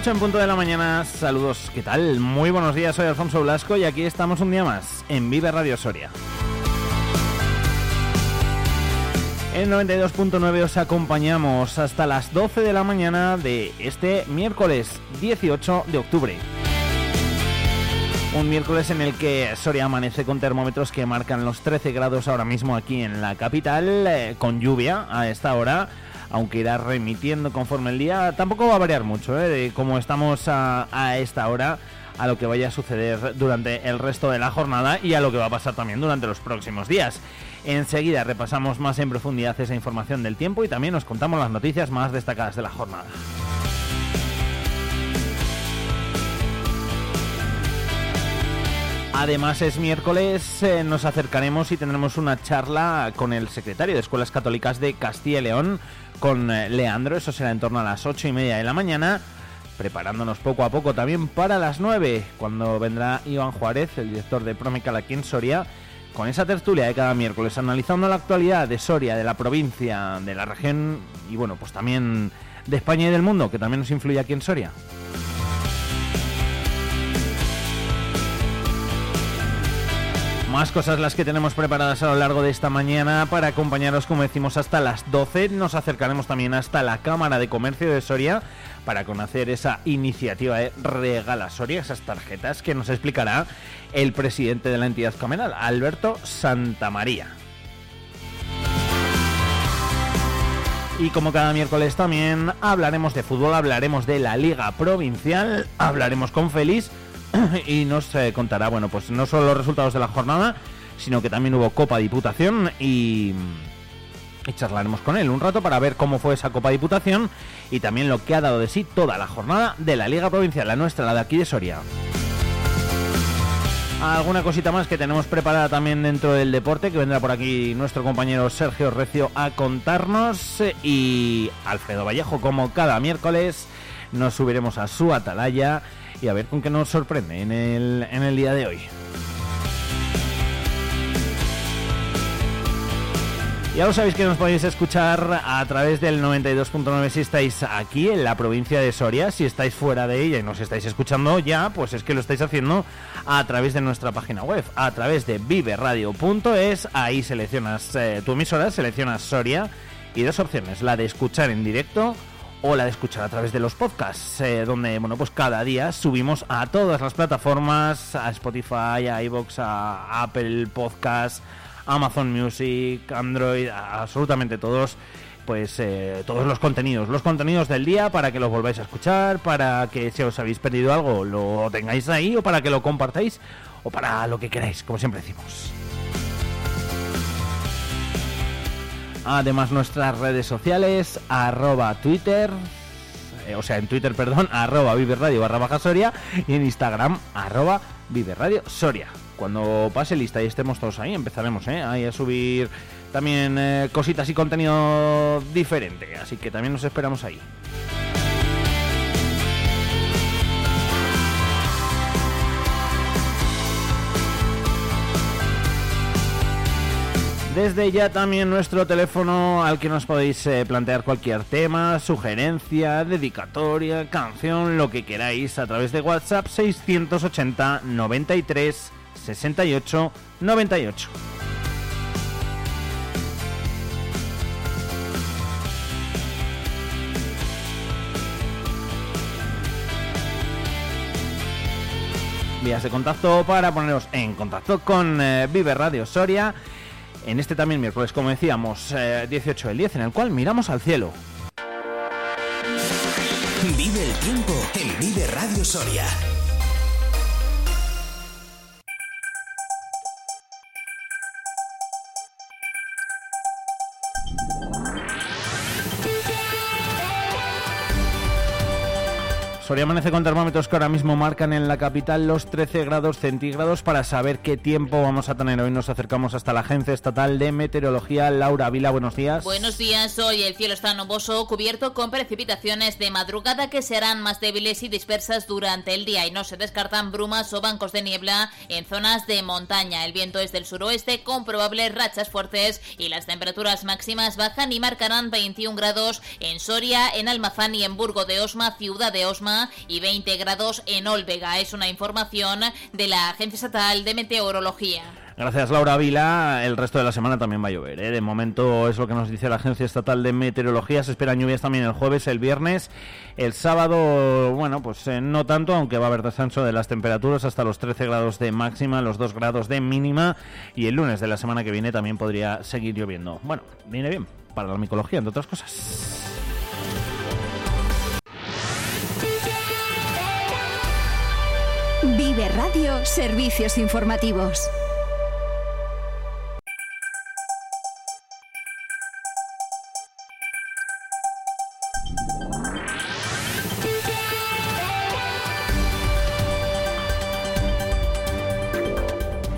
8 en punto de la mañana, saludos, ¿qué tal? Muy buenos días, soy Alfonso Blasco y aquí estamos un día más en Vive Radio Soria. En 92.9 os acompañamos hasta las 12 de la mañana de este miércoles 18 de octubre. Un miércoles en el que Soria amanece con termómetros que marcan los 13 grados ahora mismo aquí en la capital, eh, con lluvia a esta hora aunque irá remitiendo conforme el día. Tampoco va a variar mucho, ¿eh? de estamos a, a esta hora a lo que vaya a suceder durante el resto de la jornada y a lo que va a pasar también durante los próximos días. Enseguida repasamos más en profundidad esa información del tiempo y también nos contamos las noticias más destacadas de la jornada. Además es miércoles, eh, nos acercaremos y tendremos una charla con el secretario de Escuelas Católicas de Castilla y León, con eh, Leandro, eso será en torno a las ocho y media de la mañana, preparándonos poco a poco también para las 9, cuando vendrá Iván Juárez, el director de Promecal aquí en Soria, con esa tertulia de cada miércoles, analizando la actualidad de Soria, de la provincia, de la región y bueno, pues también de España y del mundo, que también nos influye aquí en Soria. Más cosas las que tenemos preparadas a lo largo de esta mañana para acompañaros, como decimos, hasta las 12. Nos acercaremos también hasta la Cámara de Comercio de Soria para conocer esa iniciativa de Regala Soria, esas tarjetas que nos explicará el presidente de la entidad comunal, Alberto Santamaría. Y como cada miércoles también hablaremos de fútbol, hablaremos de la Liga Provincial, hablaremos con Félix y nos eh, contará, bueno, pues no solo los resultados de la jornada, sino que también hubo Copa Diputación y, y charlaremos con él un rato para ver cómo fue esa Copa Diputación y también lo que ha dado de sí toda la jornada de la Liga Provincial, la nuestra, la de aquí de Soria. Alguna cosita más que tenemos preparada también dentro del deporte, que vendrá por aquí nuestro compañero Sergio Recio a contarnos. Y Alfredo Vallejo, como cada miércoles, nos subiremos a su atalaya y a ver con qué nos sorprende en el, en el día de hoy. Ya lo sabéis que nos podéis escuchar a través del 92.9 si estáis aquí en la provincia de Soria. Si estáis fuera de ella y nos estáis escuchando ya, pues es que lo estáis haciendo a través de nuestra página web, a través de viveradio.es. Ahí seleccionas eh, tu emisora, seleccionas Soria y dos opciones, la de escuchar en directo o la de escuchar a través de los podcasts, eh, donde bueno pues cada día subimos a todas las plataformas, a Spotify, a iVoox, a Apple Podcasts, Amazon Music, Android, absolutamente todos pues eh, todos los contenidos, los contenidos del día para que los volváis a escuchar, para que si os habéis perdido algo lo tengáis ahí o para que lo compartáis o para lo que queráis, como siempre decimos. Además nuestras redes sociales, arroba Twitter, eh, o sea en Twitter, perdón, arroba Viverradio barra baja Soria y en Instagram, arroba Viverradio Soria. Cuando pase lista y estemos todos ahí, empezaremos ¿eh? ahí a subir también eh, cositas y contenido diferente, así que también nos esperamos ahí. Desde ya también nuestro teléfono al que nos podéis eh, plantear cualquier tema, sugerencia, dedicatoria, canción, lo que queráis a través de WhatsApp 680 93 68 98. Vías de contacto para poneros en contacto con eh, Vive Radio Soria en este también miércoles, como decíamos, eh, 18 del 10, en el cual miramos al cielo. Vive el tiempo en Vive Radio Soria. Soria amanece con termómetros que ahora mismo marcan en la capital los 13 grados centígrados. Para saber qué tiempo vamos a tener hoy nos acercamos hasta la Agencia Estatal de Meteorología. Laura Vila, buenos días. Buenos días, hoy el cielo está nuboso, cubierto con precipitaciones de madrugada que serán más débiles y dispersas durante el día y no se descartan brumas o bancos de niebla en zonas de montaña. El viento es del suroeste con probables rachas fuertes y las temperaturas máximas bajan y marcarán 21 grados en Soria, en Almazán y en Burgo de Osma, ciudad de Osma y 20 grados en Olvega. Es una información de la Agencia Estatal de Meteorología. Gracias Laura Vila. El resto de la semana también va a llover. ¿eh? De momento es lo que nos dice la Agencia Estatal de Meteorología. Se esperan lluvias también el jueves, el viernes. El sábado, bueno, pues eh, no tanto, aunque va a haber descenso de las temperaturas hasta los 13 grados de máxima, los 2 grados de mínima. Y el lunes de la semana que viene también podría seguir lloviendo. Bueno, viene bien para la micología, entre otras cosas. Vive Radio Servicios Informativos.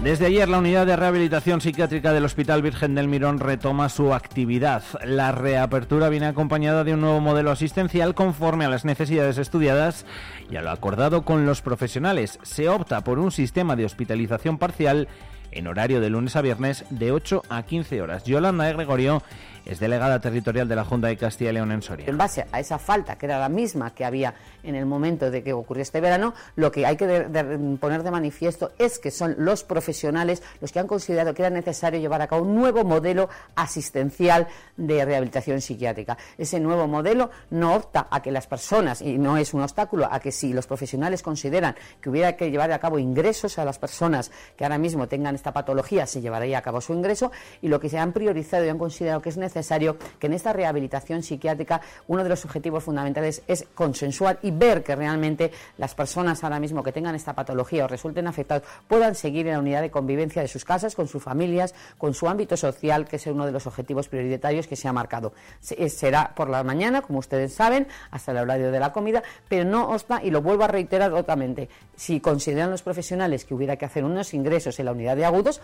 Desde ayer la unidad de rehabilitación psiquiátrica del Hospital Virgen del Mirón retoma su actividad. La reapertura viene acompañada de un nuevo modelo asistencial conforme a las necesidades estudiadas y a lo acordado con los profesionales. Se opta por un sistema de hospitalización parcial en horario de lunes a viernes de 8 a 15 horas. Yolanda de Gregorio es delegada territorial de la Junta de Castilla y León en Soria. En base a esa falta, que era la misma que había en el momento de que ocurrió este verano, lo que hay que poner de manifiesto es que son los profesionales los que han considerado que era necesario llevar a cabo un nuevo modelo asistencial de rehabilitación psiquiátrica. Ese nuevo modelo no opta a que las personas, y no es un obstáculo, a que si los profesionales consideran que hubiera que llevar a cabo ingresos a las personas que ahora mismo tengan esta patología, se llevaría a cabo su ingreso, y lo que se han priorizado y han considerado que es necesario necesario que en esta rehabilitación psiquiátrica uno de los objetivos fundamentales es consensuar y ver que realmente las personas ahora mismo que tengan esta patología o resulten afectados puedan seguir en la unidad de convivencia de sus casas, con sus familias, con su ámbito social, que es uno de los objetivos prioritarios que se ha marcado. Eh, será por la mañana, como ustedes saben, hasta el horario de la comida, pero no obsta, y lo vuelvo a reiterar otamente, si consideran los profesionales que hubiera que hacer unos ingresos en la unidad de agudos,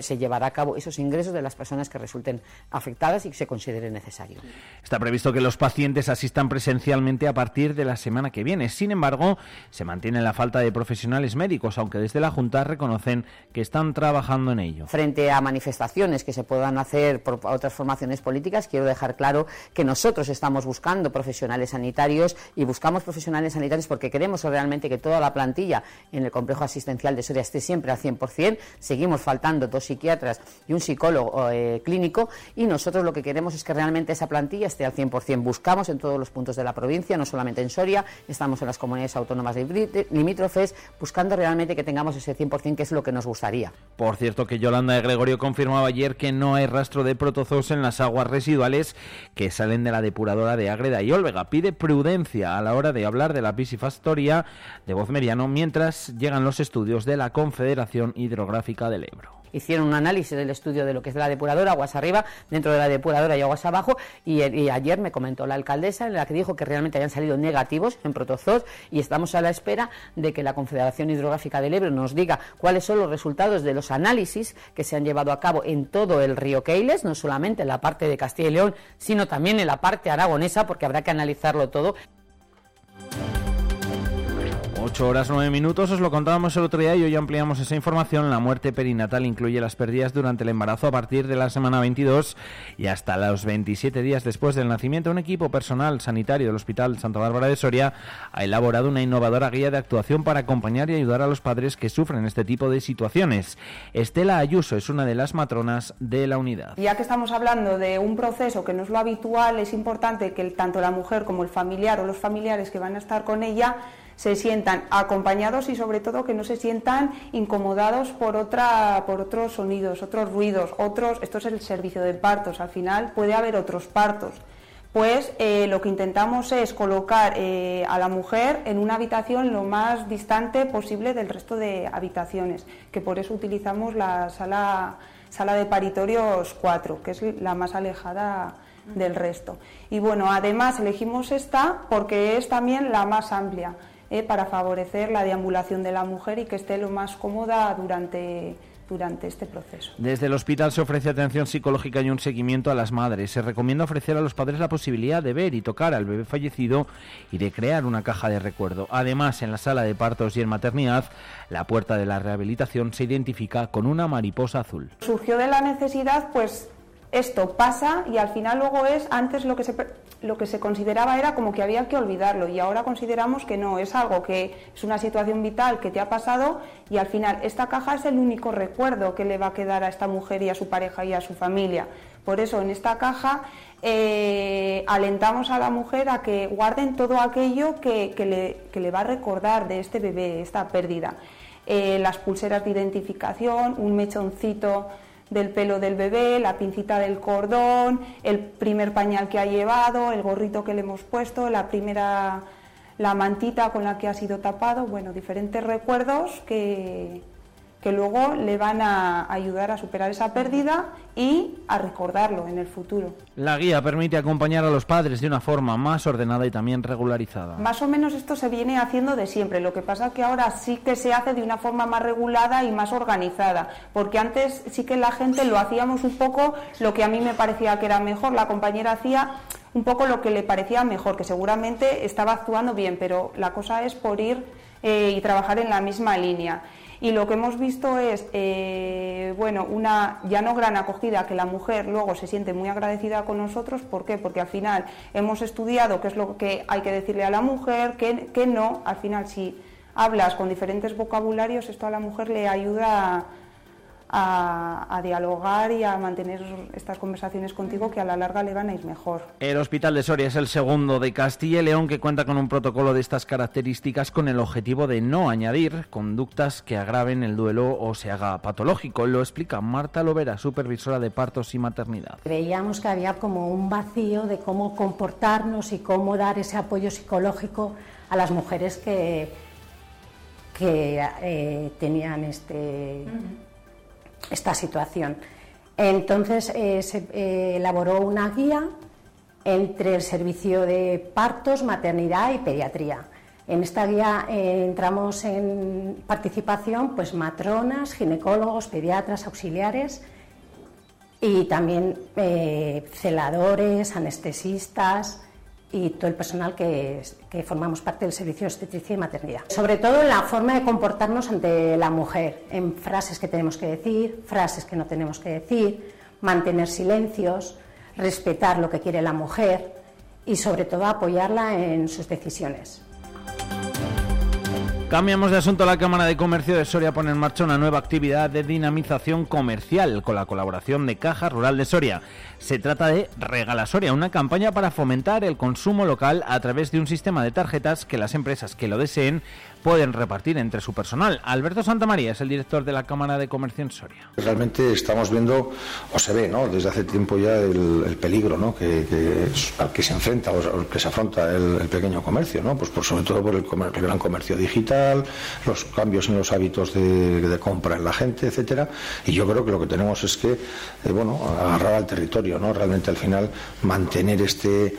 se llevará a cabo esos ingresos de las personas que resulten afectadas se considere necesario. Está previsto que los pacientes asistan presencialmente a partir de la semana que viene. Sin embargo, se mantiene la falta de profesionales médicos, aunque desde la Junta reconocen que están trabajando en ello. Frente a manifestaciones que se puedan hacer por otras formaciones políticas, quiero dejar claro que nosotros estamos buscando profesionales sanitarios y buscamos profesionales sanitarios porque queremos realmente que toda la plantilla en el complejo asistencial de Soria esté siempre al 100%. Seguimos faltando dos psiquiatras y un psicólogo eh, clínico y nosotros lo que queremos es que realmente esa plantilla esté al 100%. Buscamos en todos los puntos de la provincia, no solamente en Soria, estamos en las comunidades autónomas limítrofes, buscando realmente que tengamos ese 100% que es lo que nos gustaría. Por cierto, que Yolanda de Gregorio confirmaba ayer que no hay rastro de protozoos en las aguas residuales que salen de la depuradora de Ágreda y Olvega. Pide prudencia a la hora de hablar de la piscifactoria de Voz Meriano mientras llegan los estudios de la Confederación Hidrográfica del Ebro hicieron un análisis del estudio de lo que es la depuradora, aguas arriba, dentro de la depuradora y aguas abajo, y, ayer me comentó la alcaldesa en la que dijo que realmente habían salido negativos en protozoos y estamos a la espera de que la Confederación Hidrográfica del Ebro nos diga cuáles son los resultados de los análisis que se han llevado a cabo en todo el río Keiles, no solamente en la parte de Castilla y León, sino también en la parte aragonesa, porque habrá que analizarlo todo. 8 horas 9 minutos, os lo contábamos el otro día y hoy ampliamos esa información. La muerte perinatal incluye las pérdidas durante el embarazo a partir de la semana 22 y hasta los 27 días después del nacimiento. Un equipo personal sanitario del Hospital Santa Bárbara de Soria ha elaborado una innovadora guía de actuación para acompañar y ayudar a los padres que sufren este tipo de situaciones. Estela Ayuso es una de las matronas de la unidad. Ya que estamos hablando de un proceso que no es lo habitual, es importante que tanto la mujer como el familiar o los familiares que van a estar con ella se sientan acompañados y sobre todo que no se sientan incomodados por, otra, por otros sonidos, otros ruidos, otros, esto es el servicio de partos, al final puede haber otros partos pues eh, lo que intentamos es colocar eh, a la mujer en una habitación lo más distante posible del resto de habitaciones, que por eso utilizamos la sala, sala de paritorios 4, que es la más alejada del resto. Y bueno, además elegimos esta porque es también la más amplia, eh, para favorecer la deambulación de la mujer y que esté lo más cómoda durante durante este proceso. Desde el hospital se ofrece atención psicológica y un seguimiento a las madres. Se recomienda ofrecer a los padres la posibilidad de ver y tocar al bebé fallecido y de crear una caja de recuerdo. Además, en la sala de partos y en maternidad, la puerta de la rehabilitación se identifica con una mariposa azul. Surgió de la necesidad, pues esto pasa y al final luego es, antes lo que se, lo que se consideraba era como que había que olvidarlo y ahora consideramos que no, es algo que es una situación vital que te ha pasado y al final esta caja es el único recuerdo que le va a quedar a esta mujer y a su pareja y a su familia. Por eso en esta caja eh, alentamos a la mujer a que guarden todo aquello que, le, le, va a recordar de este bebé, esta pérdida. Eh, las pulseras de identificación, un mechoncito del pelo del bebé, la pincita del cordón, el primer pañal que ha llevado, el gorrito que le hemos puesto, la primera la mantita con la que ha sido tapado, bueno, diferentes recuerdos que, que luego le van a ayudar a superar esa pérdida y a recordarlo en el futuro. La guía permite acompañar a los padres de una forma más ordenada y también regularizada. Más o menos esto se viene haciendo de siempre, lo que pasa es que ahora sí que se hace de una forma más regulada y más organizada, porque antes sí que la gente lo hacíamos un poco lo que a mí me parecía que era mejor, la compañera hacía un poco lo que le parecía mejor, que seguramente estaba actuando bien, pero la cosa es por ir eh, y trabajar en la misma línea. Y lo que hemos visto es, eh, bueno, una ya no gran acogida, que la mujer luego se siente muy agradecida con nosotros. ¿Por qué? Porque al final hemos estudiado qué es lo que hay que decirle a la mujer, qué, qué no. Al final, si hablas con diferentes vocabularios, esto a la mujer le ayuda a a, dialogar y a mantener estas conversaciones contigo que a la larga le van a ir mejor. El Hospital de Soria es el segundo de Castilla y León que cuenta con un protocolo de estas características con el objetivo de no añadir conductas que agraven el duelo o se haga patológico. Lo explica Marta Lovera, supervisora de partos y maternidad. Creíamos que había como un vacío de cómo comportarnos y cómo dar ese apoyo psicológico a las mujeres que, que eh, tenían este esta situación. Entonces eh, se eh, elaboró una guía entre el servicio de partos, maternidad y pediatría. En esta guía eh, entramos en participación pues matronas, ginecólogos, pediatras, auxiliares y también celadores, anestesistas, y todo el personal que, formamos parte del servicio de obstetricia y maternidad. Sobre todo en la forma de comportarnos ante la mujer, en frases que tenemos que decir, frases que no tenemos que decir, mantener silencios, respetar lo que quiere la mujer y sobre todo apoyarla en sus decisiones. Cambiamos de asunto. La Cámara de Comercio de Soria pone en marcha una nueva actividad de dinamización comercial con la colaboración de Caja Rural de Soria. Se trata de Regala Soria, una campaña para fomentar el consumo local a través de un sistema de tarjetas que las empresas que lo deseen pueden repartir entre su personal. Alberto Santamaría es el director de la Cámara de Comercio en Soria. Realmente estamos viendo, o se ve ¿no? desde hace tiempo ya, el, peligro ¿no? que, al que se enfrenta o que se afronta el, pequeño comercio, ¿no? pues por, sobre todo por el, gran comercio digital, los cambios en los hábitos de, compra en la gente, etcétera. Y yo creo que lo que tenemos es que eh, bueno, agarrar al territorio, ¿no? realmente al final mantener este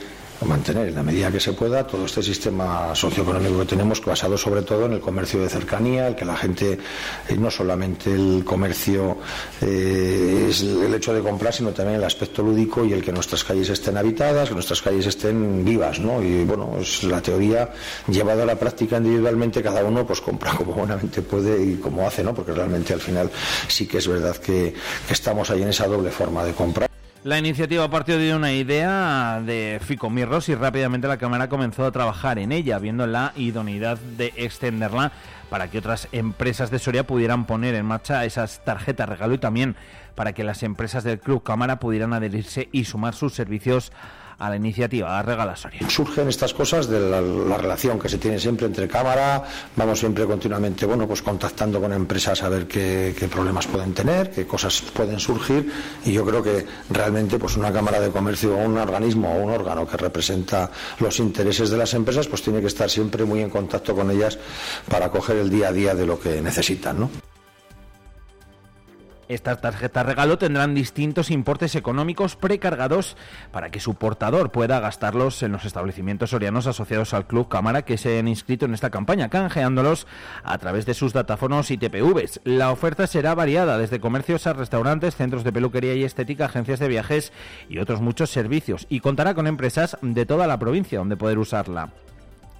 mantener en la medida que se pueda todo este sistema socioeconómico que tenemos basado sobre todo en el comercio de cercanía, el que la gente, eh, no solamente el comercio eh, es el hecho de comprar, sino también el aspecto lúdico y el que nuestras calles estén habitadas, que nuestras calles estén vivas, ¿no? Y bueno, es la teoría llevada a la práctica individualmente, cada uno pues compra como buenamente puede y como hace, ¿no? Porque realmente al final sí que es verdad que estamos ahí en esa doble forma de comprar. La iniciativa partió de una idea de Fico Mirros y rápidamente la Cámara comenzó a trabajar en ella, viendo la idoneidad de extenderla para que otras empresas de Soria pudieran poner en marcha esas tarjetas regalo y también para que las empresas del Club Cámara pudieran adherirse y sumar sus servicios a la iniciativa Regala Soria. Surgen estas cosas de la, relación que se tiene siempre entre cámara, vamos siempre continuamente bueno, pues contactando con empresas a ver qué, problemas pueden tener, qué cosas pueden surgir y yo creo que realmente pues una cámara de comercio o un organismo o un órgano que representa los intereses de las empresas pues tiene que estar siempre muy en contacto con ellas para coger el día a día de lo que necesitan, ¿no? Estas tarjetas regalo tendrán distintos importes económicos precargados para que su portador pueda gastarlos en los establecimientos sorianos asociados al Club Cámara que se han inscrito en esta campaña, canjeándolos a través de sus datáfonos y TPVs. La oferta será variada, desde comercios a restaurantes, centros de peluquería y estética, agencias de viajes y otros muchos servicios, y contará con empresas de toda la provincia donde poder usarla.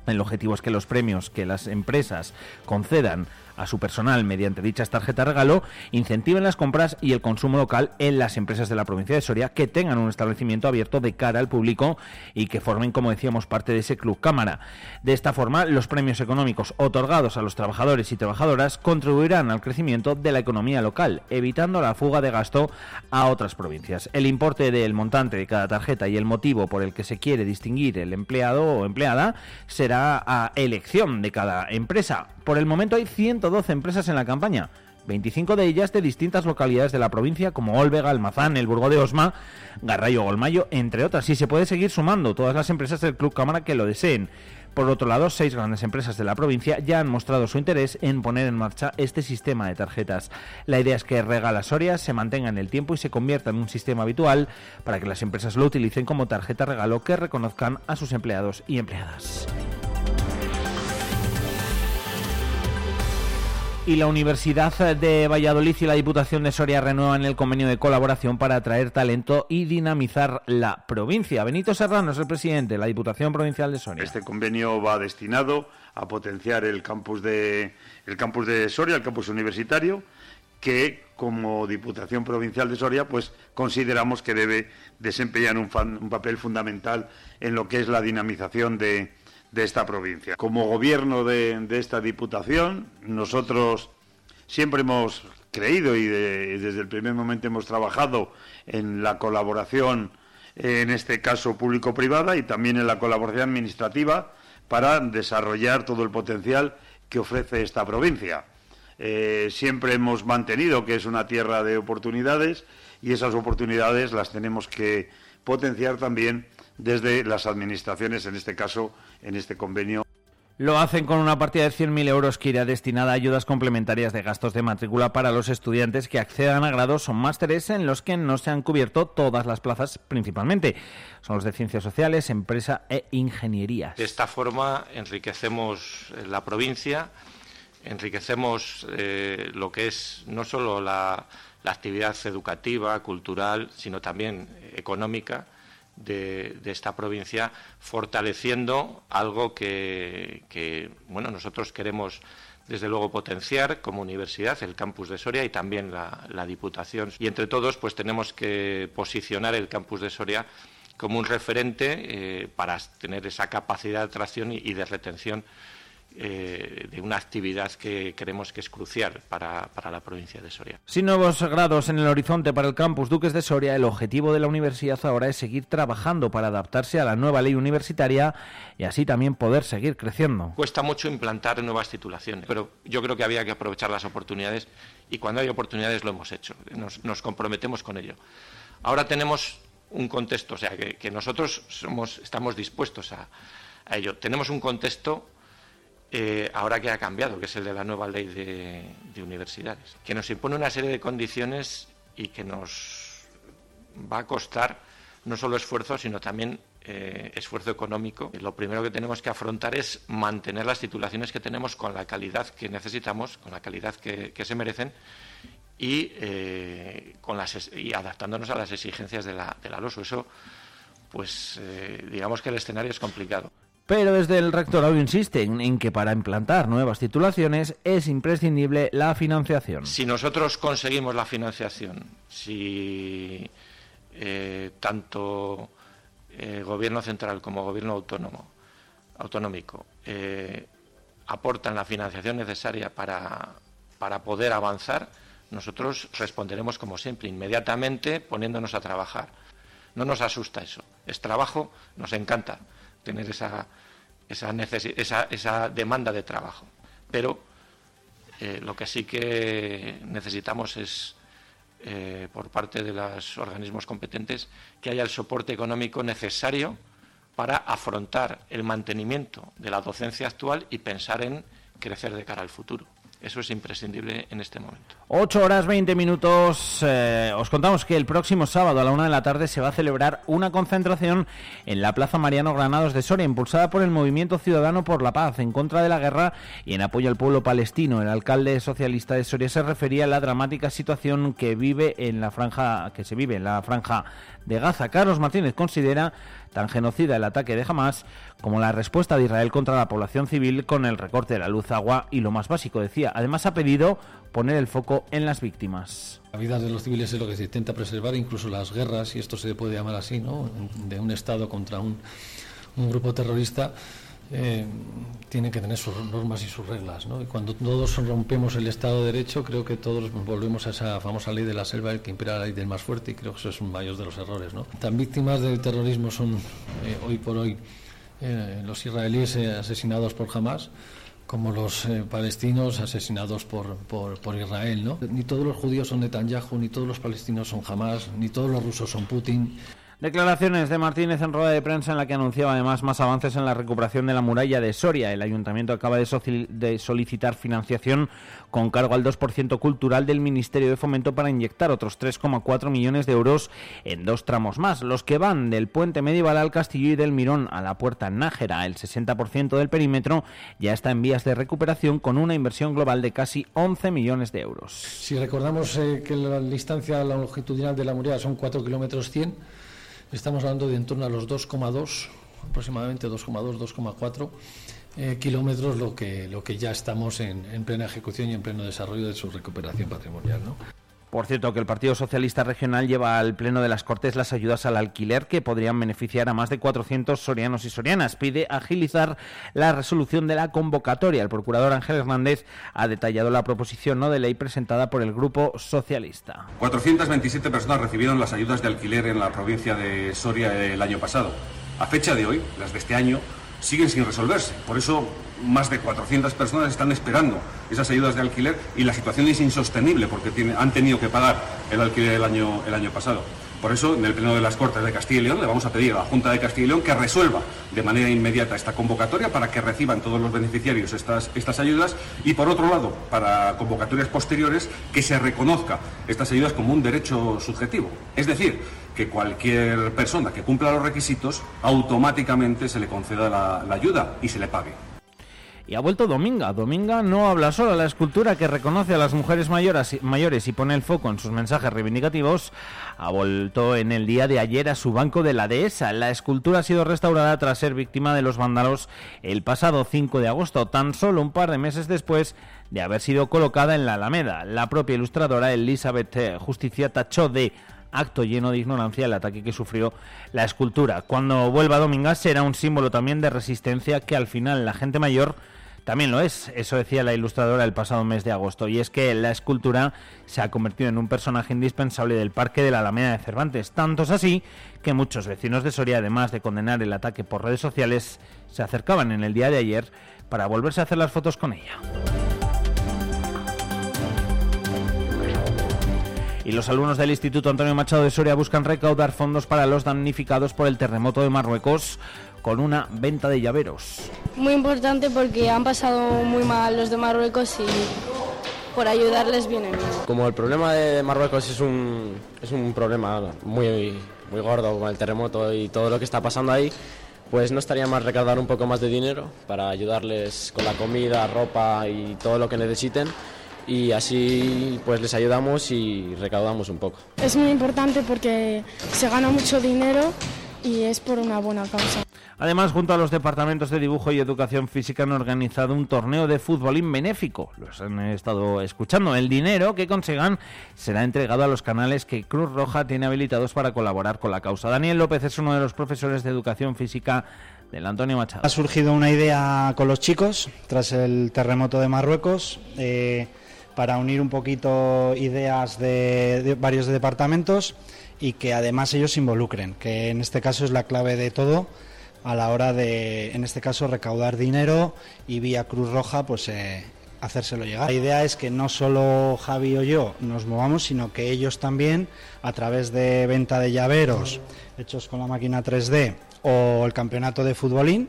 El objetivo es que los premios que las empresas concedan a su personal mediante dichas tarjetas regalo incentiven las compras y el consumo local en las empresas de la provincia de Soria que tengan un establecimiento abierto de cara al público y que formen, como decíamos, parte de ese club cámara. De esta forma, los premios económicos otorgados a los trabajadores y trabajadoras contribuirán al crecimiento de la economía local, evitando la fuga de gasto a otras provincias. El importe del montante de cada tarjeta y el motivo por el que se quiere distinguir el empleado o empleada será a elección de cada empresa. Por el momento hay 112 empresas en la campaña, 25 de ellas de distintas localidades de la provincia como Olvega, Almazán, el Burgo de Osma, Garrayo, Golmayo, entre otras. Y se puede seguir sumando todas las empresas del Club Cámara que lo deseen. Por otro lado, seis grandes empresas de la provincia ya han mostrado su interés en poner en marcha este sistema de tarjetas. La idea es que Regala Soria se mantenga en el tiempo y se convierta en un sistema habitual para que las empresas lo utilicen como tarjeta regalo que reconozcan a sus empleados y empleadas. Y la Universidad de Valladolid y la Diputación de Soria renuevan el convenio de colaboración para atraer talento y dinamizar la provincia. Benito Serrano es el presidente de la Diputación Provincial de Soria. Este convenio va destinado a potenciar el campus de, el campus de Soria, el campus universitario, que como Diputación Provincial de Soria, pues consideramos que debe desempeñar un, un papel fundamental en lo que es la dinamización de, de esta provincia. Como gobierno de, esta Diputación, nosotros siempre hemos creído y, desde el primer momento hemos trabajado en la colaboración, en este caso público-privada, y también en la colaboración administrativa para desarrollar todo el potencial que ofrece esta provincia. Eh, siempre hemos mantenido que es una tierra de oportunidades y esas oportunidades las tenemos que potenciar también desde las administraciones, en este caso, en este convenio. Lo hacen con una partida de 100.000 euros que irá destinada a ayudas complementarias de gastos de matrícula para los estudiantes que accedan a grados o másteres en los que no se han cubierto todas las plazas principalmente. Son los de Ciencias Sociales, Empresa e Ingeniería. De esta forma enriquecemos la provincia, enriquecemos eh, lo que es no solo la actividad educativa, cultural, sino también económica de, esta provincia, fortaleciendo algo que, bueno, nosotros queremos desde luego potenciar como universidad el campus de Soria y también la, Diputación. Y entre todos, pues tenemos que posicionar el campus de Soria como un referente eh, para tener esa capacidad de atracción y de retención eh, de una actividad que creemos que es crucial para, la provincia de Soria. Sin nuevos grados en el horizonte para el campus Duques de Soria, el objetivo de la universidad ahora es seguir trabajando para adaptarse a la nueva ley universitaria y así también poder seguir creciendo. Cuesta mucho implantar nuevas titulaciones, pero yo creo que había que aprovechar las oportunidades y cuando hay oportunidades lo hemos hecho, nos, comprometemos con ello. Ahora tenemos un contexto, o sea, que, nosotros somos, estamos dispuestos a, a ello. Tenemos un contexto eh, ahora que ha cambiado, que es el de la nueva ley de, universidades, que nos impone una serie de condiciones y que nos va a costar no solo esfuerzo, sino también eh, esfuerzo económico. Lo primero que tenemos que afrontar es mantener las titulaciones que tenemos con la calidad que necesitamos, con la calidad que, se merecen y, eh, con las, y adaptándonos a las exigencias de la, de la LOSO. Eso, pues digamos que el escenario es complicado. Pero desde el rectorado insisten en que para implantar nuevas titulaciones es imprescindible la financiación. Si nosotros conseguimos la financiación, si eh, tanto eh, gobierno central como gobierno autónomo, autonómico eh, aportan la financiación necesaria para, para poder avanzar, nosotros responderemos como siempre, inmediatamente poniéndonos a trabajar. No nos asusta eso. Es trabajo, nos encanta tener esa, esa, esa, esa demanda de trabajo. Pero eh, lo que sí que necesitamos es, eh, por parte de los organismos competentes, que haya el soporte económico necesario para afrontar el mantenimiento de la docencia actual y pensar en crecer de cara al futuro. Eso es imprescindible en este momento. 8 horas 20 minutos. Eh, os contamos que el próximo sábado a la una de la tarde se va a celebrar una concentración en la Plaza Mariano Granados de Soria, impulsada por el Movimiento Ciudadano por la Paz, en contra de la guerra y en apoyo al pueblo palestino. El alcalde socialista de Soria se refería a la dramática situación que vive en la franja, que se vive en la franja de Gaza. Carlos Martínez considera tan genocida el ataque de Hamas como la respuesta de Israel contra la población civil con el recorte de la luz, agua y lo más básico, decía. Además ha pedido poner el foco en las víctimas. La vida de los civiles es lo que se intenta preservar, incluso las guerras, y esto se puede llamar así, ¿no? de un Estado contra un, un grupo terrorista eh, tiene que tener sus normas y sus reglas. ¿no? Y cuando todos rompemos el Estado de Derecho, creo que todos volvemos a esa famosa ley de la selva, el que impera la ley del más fuerte, y creo que eso es un mayor de los errores. ¿no? Tan víctimas del terrorismo son eh, hoy por hoy eh, los israelíes asesinados por Hamas como los palestinos asesinados por, por, por, Israel. ¿no? Ni todos los judíos son Netanyahu, ni todos los palestinos son Hamas, ni todos los rusos son Putin. Declaraciones de Martínez en rueda de prensa en la que anunciaba además más avances en la recuperación de la muralla de Soria. El ayuntamiento acaba de, solicitar financiación con cargo al 2% cultural del Ministerio de Fomento para inyectar otros 3,4 millones de euros en dos tramos más, los que van del puente medieval al Castillo y del Mirón a la Puerta Nájera. El 60% del perímetro ya está en vías de recuperación con una inversión global de casi 11 millones de euros. Si recordamos eh, que la distancia longitudinal de la muralla son 4 kilómetros 100, Estamos hablando de en torno a los 2,2, aproximadamente 2,2, 2,4 eh, kilómetros, lo que, lo que ya estamos en, en, plena ejecución y en pleno desarrollo de su recuperación patrimonial. ¿no? Por cierto, que el Partido Socialista Regional lleva al Pleno de las Cortes las ayudas al alquiler que podrían beneficiar a más de 400 sorianos y sorianas. Pide agilizar la resolución de la convocatoria. El procurador Ángel Hernández ha detallado la proposición no de ley presentada por el Grupo Socialista. 427 personas recibieron las ayudas de alquiler en la provincia de Soria el año pasado. A fecha de hoy, las de este año, siguen sin resolverse. Por eso más de 400 personas están esperando esas ayudas de alquiler y la situación es insostenible porque han tenido que pagar el alquiler el año, el año pasado. Por eso, en el Pleno de las Cortes de Castilla y León le vamos a pedir a la Junta de Castilla y León que resuelva de manera inmediata esta convocatoria para que reciban todos los beneficiarios estas, estas ayudas y, por otro lado, para convocatorias posteriores, que se reconozca estas ayudas como un derecho subjetivo. Es decir, que cualquier persona que cumpla los requisitos automáticamente se le conceda la, la ayuda y se le pague. Y ha vuelto Dominga. Dominga no habla solo. La escultura que reconoce a las mujeres mayores y pone el foco en sus mensajes reivindicativos ha vuelto en el día de ayer a su banco de la dehesa. La escultura ha sido restaurada tras ser víctima de los vándalos el pasado 5 de agosto, tan solo un par de meses después de haber sido colocada en la Alameda. La propia ilustradora Elizabeth eh, Justicia tachó de acto lleno de ignorancia el ataque que sufrió la escultura. Cuando vuelva Dominga será un símbolo también de resistencia que al final la gente mayor también lo es, eso decía la ilustradora el pasado mes de agosto, y es que la escultura se ha convertido en un personaje indispensable del Parque de la Alameda de Cervantes, tantos así que muchos vecinos de Soria, además de condenar el ataque por redes sociales, se acercaban en el día de ayer para volverse a hacer las fotos con ella. Y los alumnos del Instituto Antonio Machado de Soria buscan recaudar fondos para los damnificados por el terremoto de Marruecos con una venta de llaveros. Muy importante porque han pasado muy mal los de Marruecos y por ayudarles viene bien. Como el problema de Marruecos es un, es un problema muy, muy gordo con el terremoto y todo lo que está pasando ahí, pues no estaría mal recaudar un poco más de dinero para ayudarles con la comida, ropa y todo lo que necesiten y así pues les ayudamos y recaudamos un poco. Es muy importante porque se gana mucho dinero y es por una buena causa. Además, junto a los departamentos de dibujo y educación física han organizado un torneo de fútbolín benéfico. Los han estado escuchando. El dinero que consigan será entregado a los canales que Cruz Roja tiene habilitados para colaborar con la causa. Daniel López es uno de los profesores de educación física del Antonio Machado. Ha surgido una idea con los chicos tras el terremoto de Marruecos. Eh, para unir un poquito ideas de, varios departamentos y que además ellos se involucren, que en este caso es la clave de todo a la hora de, en este caso, recaudar dinero y vía Cruz Roja, pues eh, hacérselo llegar. La idea es que no solo Javi o yo nos movamos, sino que ellos también, a través de venta de llaveros hechos con la máquina 3D o el campeonato de futbolín,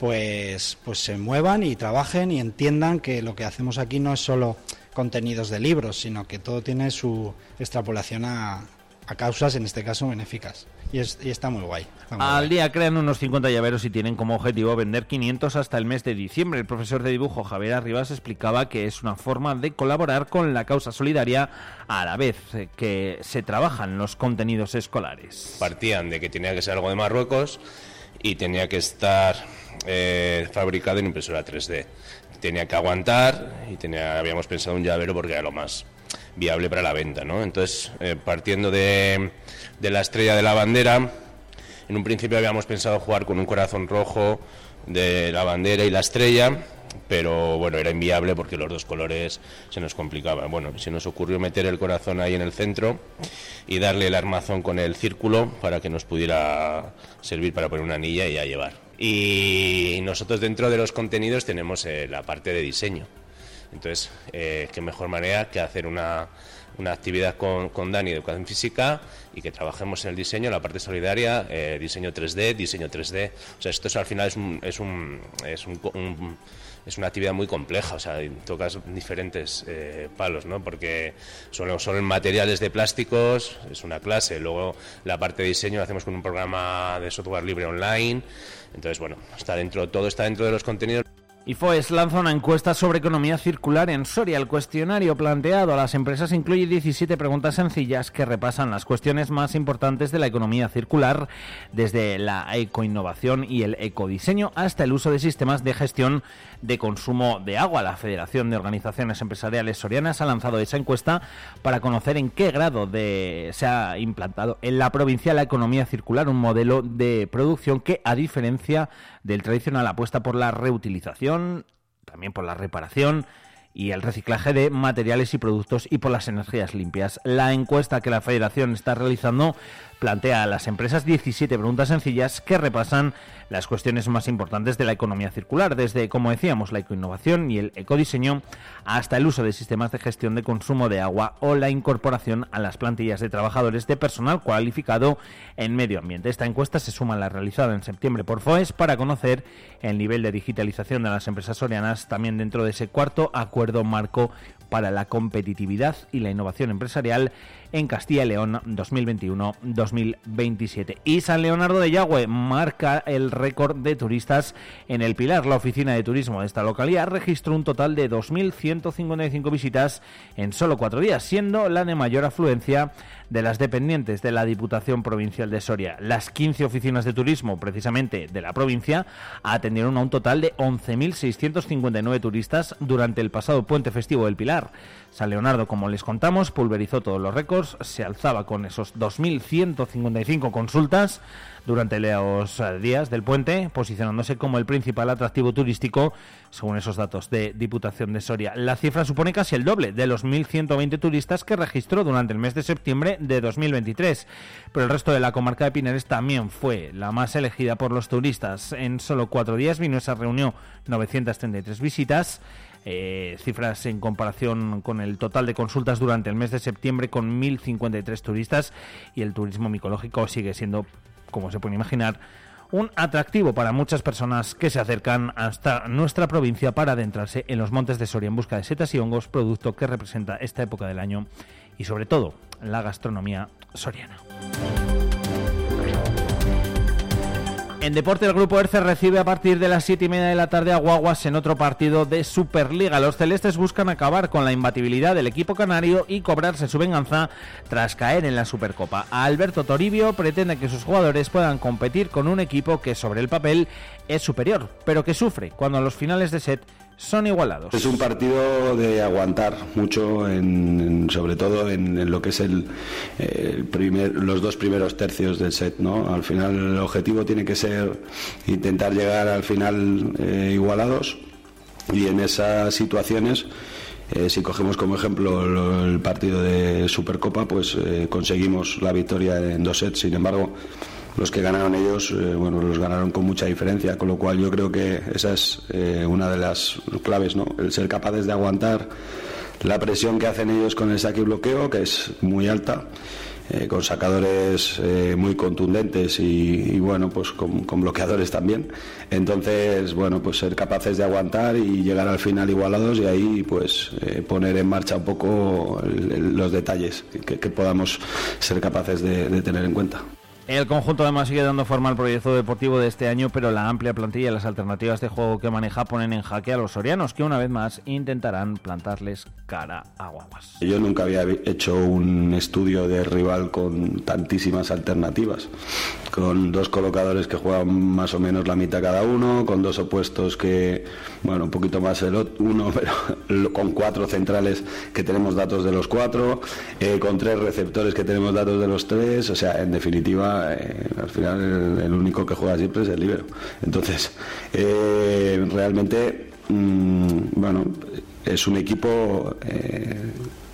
pues, pues se muevan y trabajen y entiendan que lo que hacemos aquí no es solo contenidos de libros, sino que todo tiene su extrapolación a, a causas, en este caso, benéficas. Y, está muy guay. Al día crean unos 50 llaveros y tienen como objetivo vender 500 hasta el mes de diciembre. El profesor de dibujo Javier Arribas explicaba que es una forma de colaborar con la causa solidaria a la vez que se trabajan los contenidos escolares. Partían de que tenía que ser algo de Marruecos y tenía que estar eh, fabricado en impresora 3D. Tenía que aguantar y tenía, habíamos pensado un llavero porque era lo más viable para la venta. ¿no? Entonces, eh, partiendo de, de la estrella de la bandera, en un principio habíamos pensado jugar con un corazón rojo de la bandera y la estrella, pero bueno, era inviable porque los dos colores se nos complicaban. Bueno, se nos ocurrió meter el corazón ahí en el centro y darle el armazón con el círculo para que nos pudiera servir para poner una anilla y a llevar. Y nosotros dentro de los contenidos tenemos eh, la parte de diseño. Entonces, eh, qué mejor manera que hacer una, una actividad con, con, Dani de educación física y que trabajemos en el diseño, la parte solidaria, eh, diseño 3D, diseño 3D. O sea, esto al final es un, es un, es un, es una actividad muy compleja, o sea, tocas diferentes eh, palos, ¿no? Porque son, son materiales de plásticos, es una clase, luego la parte de diseño la hacemos con un programa de software libre online, entonces, bueno, está dentro, todo está dentro de los contenidos. IFOES lanza una encuesta sobre economía circular en Soria. El cuestionario planteado a las empresas incluye 17 preguntas sencillas que repasan las cuestiones más importantes de la economía circular, desde la ecoinnovación y el ecodiseño hasta el uso de sistemas de gestión de consumo de agua. La Federación de Organizaciones Empresariales Sorianas ha lanzado esa encuesta para conocer en qué grado de, se ha implantado en la provincia la economía circular, un modelo de producción que, a diferencia del tradicional, apuesta por la reutilización, también por la reparación, y el reciclaje de materiales y productos y por las energías limpias. La encuesta que la Federación está realizando plantea a las empresas 17 preguntas sencillas que repasan las cuestiones más importantes de la economía circular, desde, como decíamos, la ecoinnovación y el ecodiseño, hasta el uso de sistemas de gestión de consumo de agua o la incorporación a las plantillas de trabajadores de personal cualificado en medio ambiente. Esta encuesta se suma a la realizada en septiembre por FOES para conocer el nivel de digitalización de las empresas sorianas, también dentro de ese cuarto acuerdo marco para la competitividad y la innovación empresarial en Castilla y León 2021-2027. Y San Leonardo de Yagüe marca el récord de turistas en el Pilar. La oficina de turismo de esta localidad registró un total de 2.155 visitas en solo cuatro días, siendo la de mayor afluencia de las dependientes de la Diputación Provincial de Soria. Las 15 oficinas de turismo, precisamente de la provincia, atendieron a un total de 11.659 turistas durante el pasado puente festivo del Pilar. San Leonardo, como les contamos, pulverizó todos los récords, se alzaba con esos 2.155 consultas durante los eh, días del puente, posicionándose como el principal atractivo turístico, según esos datos de Diputación de Soria. La cifra supone casi el doble de los 1.120 turistas que registró durante el mes de septiembre de 2023. Pero el resto de la comarca de Pinares también fue la más elegida por los turistas. En solo cuatro días vino esa reunión 933 visitas. Eh, cifras en comparación con el total de consultas durante el mes de septiembre con 1.053 turistas y el turismo micológico sigue siendo como se puede imaginar, un atractivo para muchas personas que se acercan hasta nuestra provincia para adentrarse en los montes de Soria en busca de setas y hongos, producto que representa esta época del año y sobre todo la gastronomía soriana. En deporte, el grupo ERCE recibe a partir de las 7 y media de la tarde a Guaguas en otro partido de Superliga. Los celestes buscan acabar con la imbatibilidad del equipo canario y cobrarse su venganza tras caer en la Supercopa. Alberto Toribio pretende que sus jugadores puedan competir con un equipo que sobre el papel es superior, pero que sufre cuando a los finales de set son igualados. Es un partido de aguantar mucho, en, sobre todo en, lo que es el, primer, los dos primeros tercios del set. ¿no? Al final el objetivo tiene que ser intentar llegar al final eh, igualados y en esas situaciones Eh, si cogemos como ejemplo lo- el partido de Supercopa, pues eh, conseguimos la victoria en dos sets. Sin embargo, los que ganaron ellos, eh, bueno, los ganaron con mucha diferencia, con lo cual yo creo que esa es eh, una de las claves, ¿no? El ser capaces de aguantar la presión que hacen ellos con el saque y bloqueo, que es muy alta, eh, con sacadores eh, muy contundentes y, y, bueno, pues con, bloqueadores también. Entonces, bueno, pues ser capaces de aguantar y llegar al final igualados y ahí pues eh, poner en marcha un poco el- los detalles que, podamos ser capaces de tener en cuenta. El conjunto además sigue dando forma al proyecto deportivo de este año, pero la amplia plantilla y las alternativas de juego que maneja ponen en jaque a los sorianos, que una vez más intentarán plantarles cara a guaguas. Yo nunca había hecho un estudio de rival con tantísimas alternativas, con dos colocadores que juegan más o menos la mitad cada uno, con dos opuestos que, bueno, un poquito más el ot- uno, pero con cuatro centrales que tenemos datos de los cuatro, eh, con tres receptores que tenemos datos de los tres, o sea, en definitiva, eh, al final el, único que juega siempre es el libero. Entonces, eh, realmente, mm, bueno, es un equipo eh,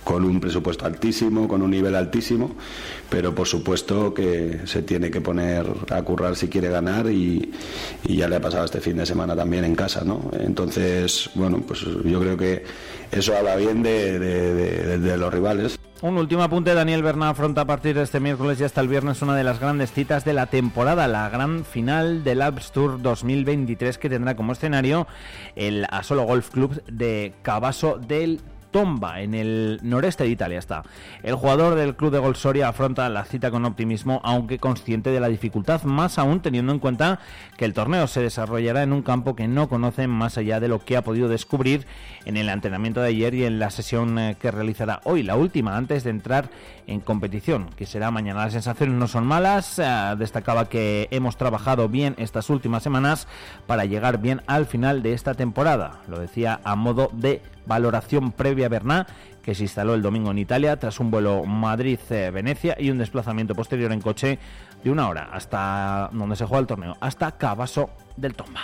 con un presupuesto altísimo, con un nivel altísimo, pero por supuesto que se tiene que poner a currar si quiere ganar y, y ya le ha pasado este fin de semana también en casa, ¿no? Entonces, bueno, pues yo creo que eso habla bien de, los rivales. Un último apunte, Daniel Berná afronta a partir de este miércoles y hasta el viernes una de las grandes citas de la temporada, la gran final del Alps Tour 2023 que tendrá como escenario el Asolo Golf Club de Cabaso del Tomba, en el noreste de Italia está. El jugador del club de Gol Soria afronta la cita con optimismo, aunque consciente de la dificultad, más aún teniendo en cuenta que el torneo se desarrollará en un campo que no conoce más allá de lo que ha podido descubrir en el entrenamiento de ayer y en la sesión eh, que realizará hoy, la última antes de entrar en competición, que será mañana. Las sensaciones no son malas, eh, destacaba que hemos trabajado bien estas últimas semanas para llegar bien al final de esta temporada, lo decía a modo de valoración previa a Berná, que se instaló el domingo en Italia tras un vuelo Madrid-Venecia y un desplazamiento posterior en coche de una hora hasta donde se juega el torneo, hasta Cabaso del Tomba.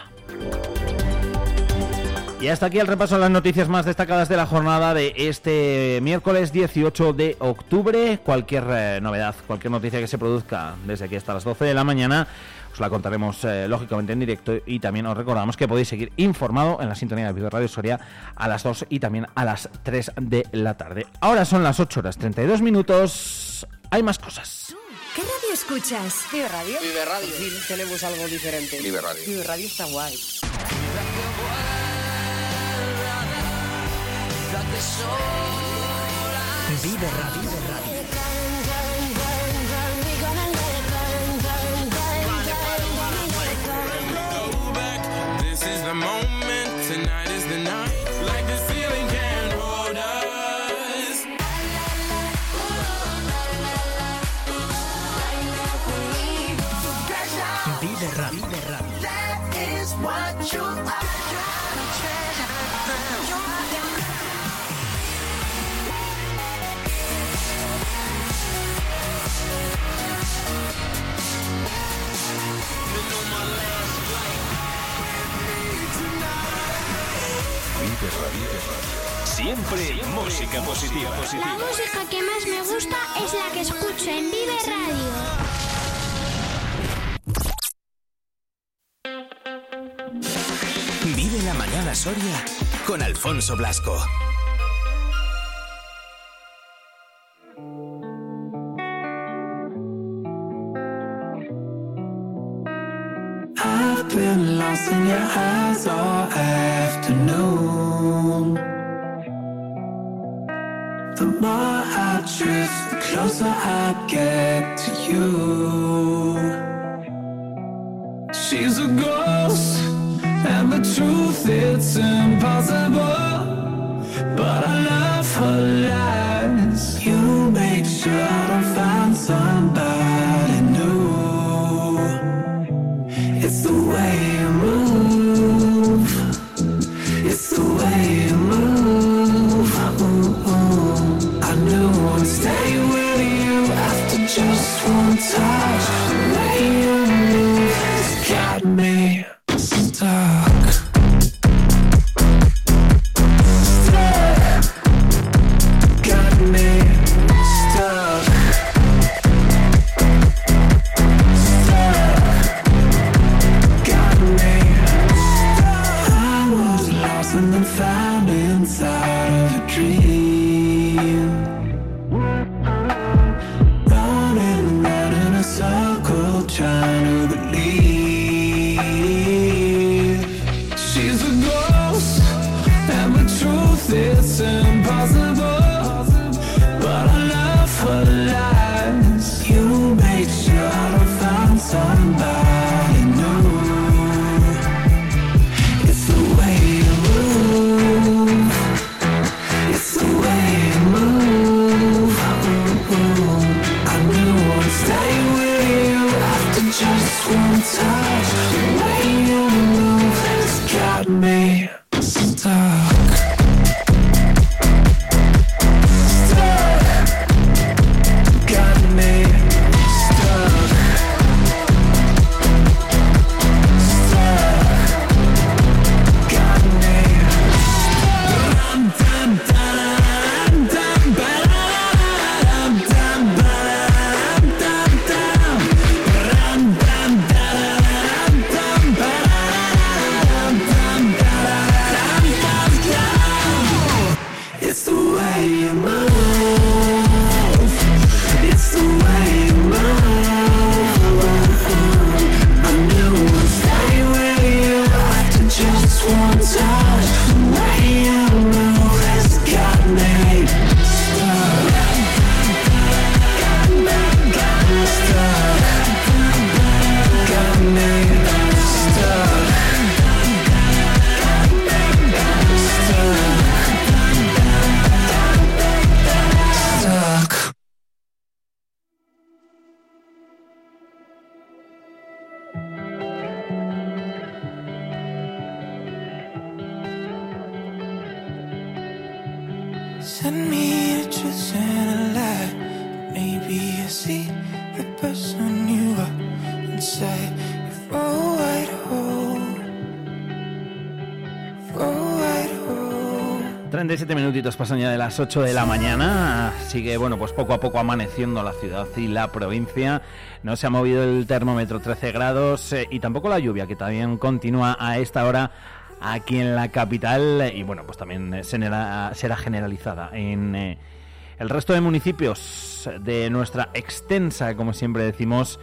Y hasta aquí el repaso de las noticias más destacadas de la jornada de este miércoles 18 de octubre. Cualquier eh, novedad, cualquier noticia que se produzca desde aquí hasta las 12 de la mañana, os la contaremos eh, lógicamente en directo y también os recordamos que podéis seguir informado en la sintonía de Video Radio Soria a las 2 y también a las 3 de la tarde. Ahora son las 8 horas 32 minutos. Hay más cosas. ¿Qué radio escuchas? Vive Radio. Vive Radio. tenemos algo diferente. Vive Radio. Vive Radio está guay. Vive Radio. This is the moment, Siempre música positiva. La música que más me gusta es la que escucho en Vive Radio. Vive la mañana Soria con Alfonso Blasco. I've been lost in your eyes all afternoon. More I drift, the closer I get to you. She's a ghost, and the truth it's impossible. Pasan ya de las 8 de la mañana. Sigue, bueno, pues poco a poco amaneciendo la ciudad y la provincia. No se ha movido el termómetro 13 grados eh, y tampoco la lluvia, que también continúa a esta hora aquí en la capital. Y bueno, pues también será, será generalizada en eh, el resto de municipios de nuestra extensa, como siempre decimos,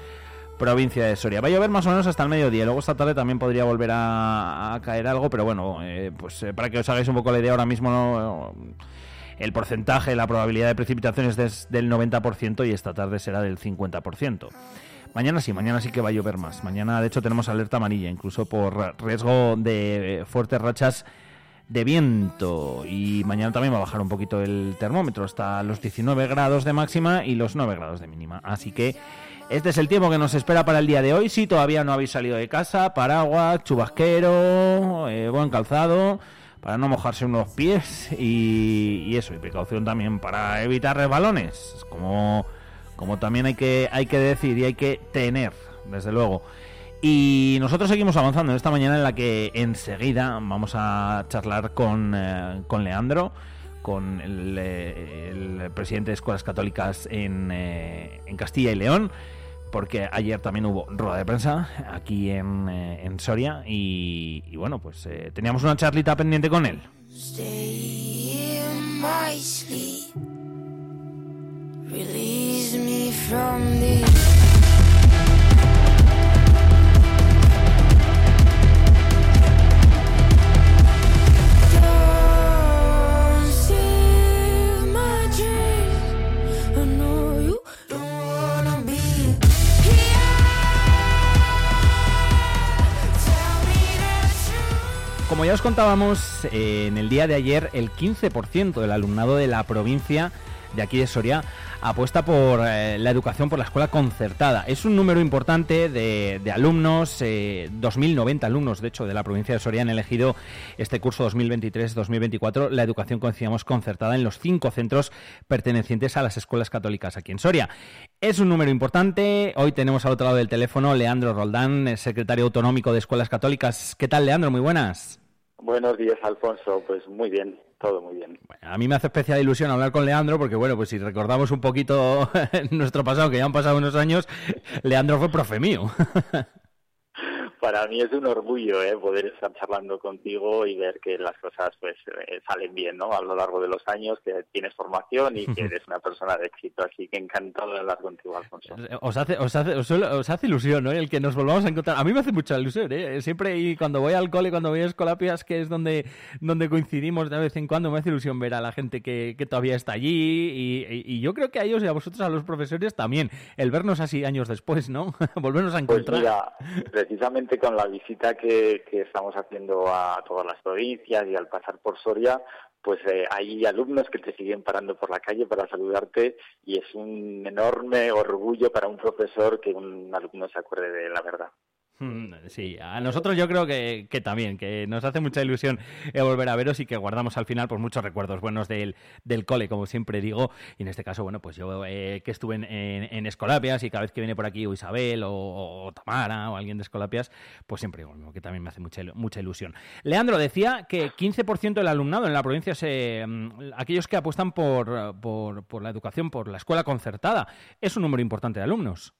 provincia de Soria. Va a llover más o menos hasta el mediodía. Luego esta tarde también podría volver a, caer algo, pero bueno, eh, pues eh, para que os hagáis un poco la idea ahora mismo, el porcentaje, la probabilidad de precipitaciones es del 90% y esta tarde será del 50%. Mañana sí, mañana sí que va a llover más. Mañana, de hecho, tenemos alerta amarilla, incluso por riesgo de eh, fuertes rachas de viento. Y mañana también va a bajar un poquito el termómetro, hasta los 19 grados de máxima y los 9 grados de mínima. Así que este es el tiempo que nos espera para el día de hoy. Si todavía no habéis salido de casa, paraguas, chubasquero, eh, buen calzado, para no mojarse unos pies y, y eso, y precaución también para evitar resbalones, como, como también hay que, hay que decir y hay que tener, desde luego. Y nosotros seguimos avanzando en esta mañana en la que enseguida vamos a charlar con, eh, con Leandro, con el, eh, el presidente de Escuelas Católicas en, en Castilla y León, porque ayer también hubo rueda de prensa aquí en, eh, en Soria y, bueno, pues eh, teníamos una charlita pendiente con él. Release me from the. Como ya os contábamos, eh, en el día de ayer el 15% del alumnado de la provincia de aquí de Soria apuesta por eh, la educación por la escuela concertada. Es un número importante de, alumnos, eh, 2.090 alumnos, de hecho, de la provincia de Soria han elegido este curso 2023-2024 la educación, como decíamos, concertada en los cinco centros pertenecientes a las escuelas católicas aquí en Soria. Es un número importante. Hoy tenemos al otro lado del teléfono Leandro Roldán, eh, secretario autonómico de Escuelas Católicas. ¿Qué tal, Leandro? Muy buenas. Buenos días, Alfonso. Pues muy bien, A mí me hace especial ilusión hablar con Leandro porque, bueno, pues si recordamos un poquito nuestro pasado, que ya han pasado unos años, Leandro fue profe mío. Para mí es un orgullo ¿eh? poder estar charlando contigo y ver que las cosas pues eh, salen bien ¿no? a lo largo de los años, que tienes formación y que eres una persona de éxito. Así que encantado de hablar contigo, Alfonso. Os hace, os hace, os, os hace ilusión, ¿no? El que nos volvamos a encontrar. A mí me hace mucha ilusión, ¿eh? Siempre y cuando voy al cole, cuando voy a Escolapias, que es donde, donde coincidimos de vez en cuando, me hace ilusión ver a la gente que, que todavía está allí. Y, y- y yo creo que a ellos y a vosotros, a los profesores, también. El vernos así años después, ¿no? Volvernos a Pues encontrar. mira, precisamente con la visita que, que estamos haciendo a todas las provincias y al pasar por Soria, pues eh, hay alumnos que te siguen parando por la calle para saludarte y es un enorme orgullo para un profesor que un alumno se acuerde de la verdad. Mm, Sí, a nosotros yo creo que, que también, que nos hace mucha ilusión eh, volver a veros y que guardamos al final pues muchos recuerdos buenos del, del cole, como siempre digo. Y en este caso, bueno, pues yo eh, que estuve en, en- Escolapias y cada vez que viene por aquí o Isabel o, o Tamara o alguien de Escolapias, pues siempre digo que también me hace mucha, mucha ilusión. Leandro decía que 15% del alumnado en la provincia, se, mm, aquellos que apuestan por, por la educación, por la escuela concertada, es un número importante de alumnos.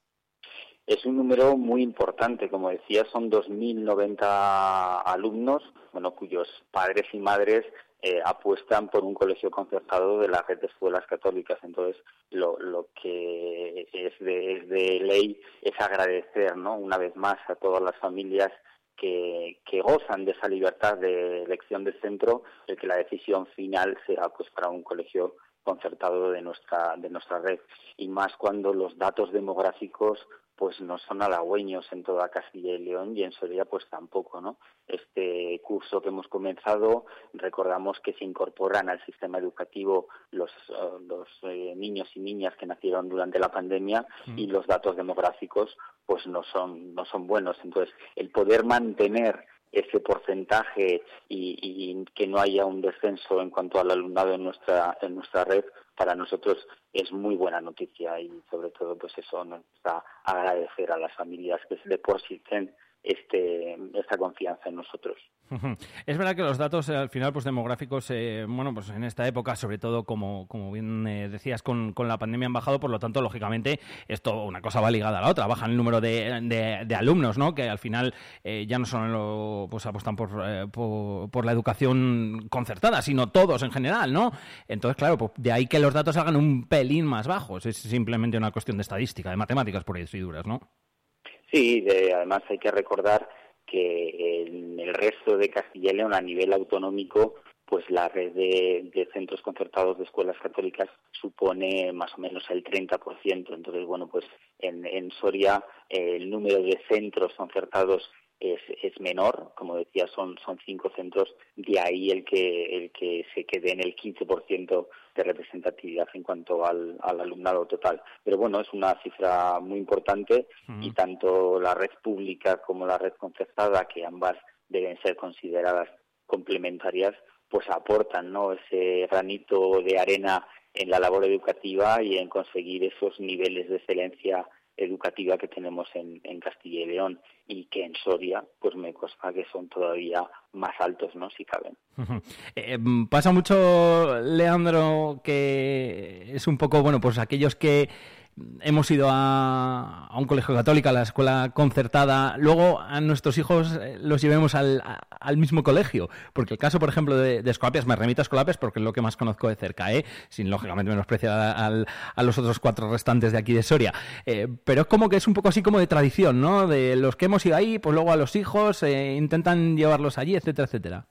Es un número muy importante, como decía, son 2.090 alumnos, bueno, cuyos padres y madres eh, apuestan por un colegio concertado de la red de escuelas católicas. Entonces, lo, que es de, ley es agradecer, ¿no? Una vez más a todas las familias que, gozan de esa libertad de elección de centro, el que la decisión final sea pues para un colegio concertado de nuestra de nuestra red y más cuando los datos demográficos pues no son halagüeños en toda Castilla y León y en Soria pues tampoco, ¿no? Este curso que hemos comenzado, recordamos que se incorporan al sistema educativo los, eh, los eh, niños y niñas que nacieron durante la pandemia y los datos demográficos pues no son no son buenos. Entonces, el poder mantener ese porcentaje y, que no haya un descenso en cuanto al alumnado en nuestra en nuestra red para nosotros es muy buena noticia y sobre todo pues eso nos da agradecer a las familias que se depositen este esta confianza en nosotros. Es verdad que los datos eh, al final pues demográficos, eh, bueno, pues en esta época, sobre todo como, como bien eh, decías, con, con la pandemia han bajado, por lo tanto, lógicamente, esto una cosa va ligada a la otra, baja el número de, de- alumnos, ¿no? Que al final eh, ya no solo pues apuestan por, por, por la educación concertada, sino todos en general, ¿no? Entonces, claro, pues de ahí que los datos hagan un pelín más bajos, es simplemente una cuestión de estadística, de matemáticas por ahí, duras, ¿no? Sí, de- además hay que recordar que en el resto de Castilla y León a nivel autonómico, pues la red de, centros concertados de escuelas católicas supone más o menos el 30%. Entonces, bueno, pues en, en Soria el número de centros concertados es, es menor, como decía, son, son cinco centros, de ahí el que, el que se quede en el 15% de representatividad en cuanto al, al alumnado total. Pero bueno, es una cifra muy importante y tanto la red pública como la red concertada, que ambas deben ser consideradas complementarias, pues aportan ¿no? ese granito de arena en la labor educativa y en conseguir esos niveles de excelencia educativa que tenemos en, en Castilla y León y que en Soria pues me consta que son todavía más altos, ¿no? Si caben. Eh, mm, pasa mucho, Leandro, que es un poco, bueno, pues aquellos que hemos ido a, un colegio católico, a la escuela concertada, luego a nuestros hijos eh, los llevemos al, mismo colegio. Porque el caso, por ejemplo, de, de Escolapias, me remito a Escolapias porque es lo que más conozco de cerca, ¿eh? sin lógicamente menospreciar a, a los otros cuatro restantes de aquí de Soria. Eh, pero es como que es un poco así como de tradición, ¿no? De los que hemos ido ahí, pues luego a los hijos intentan llevarlos allí, etcétera, etcétera.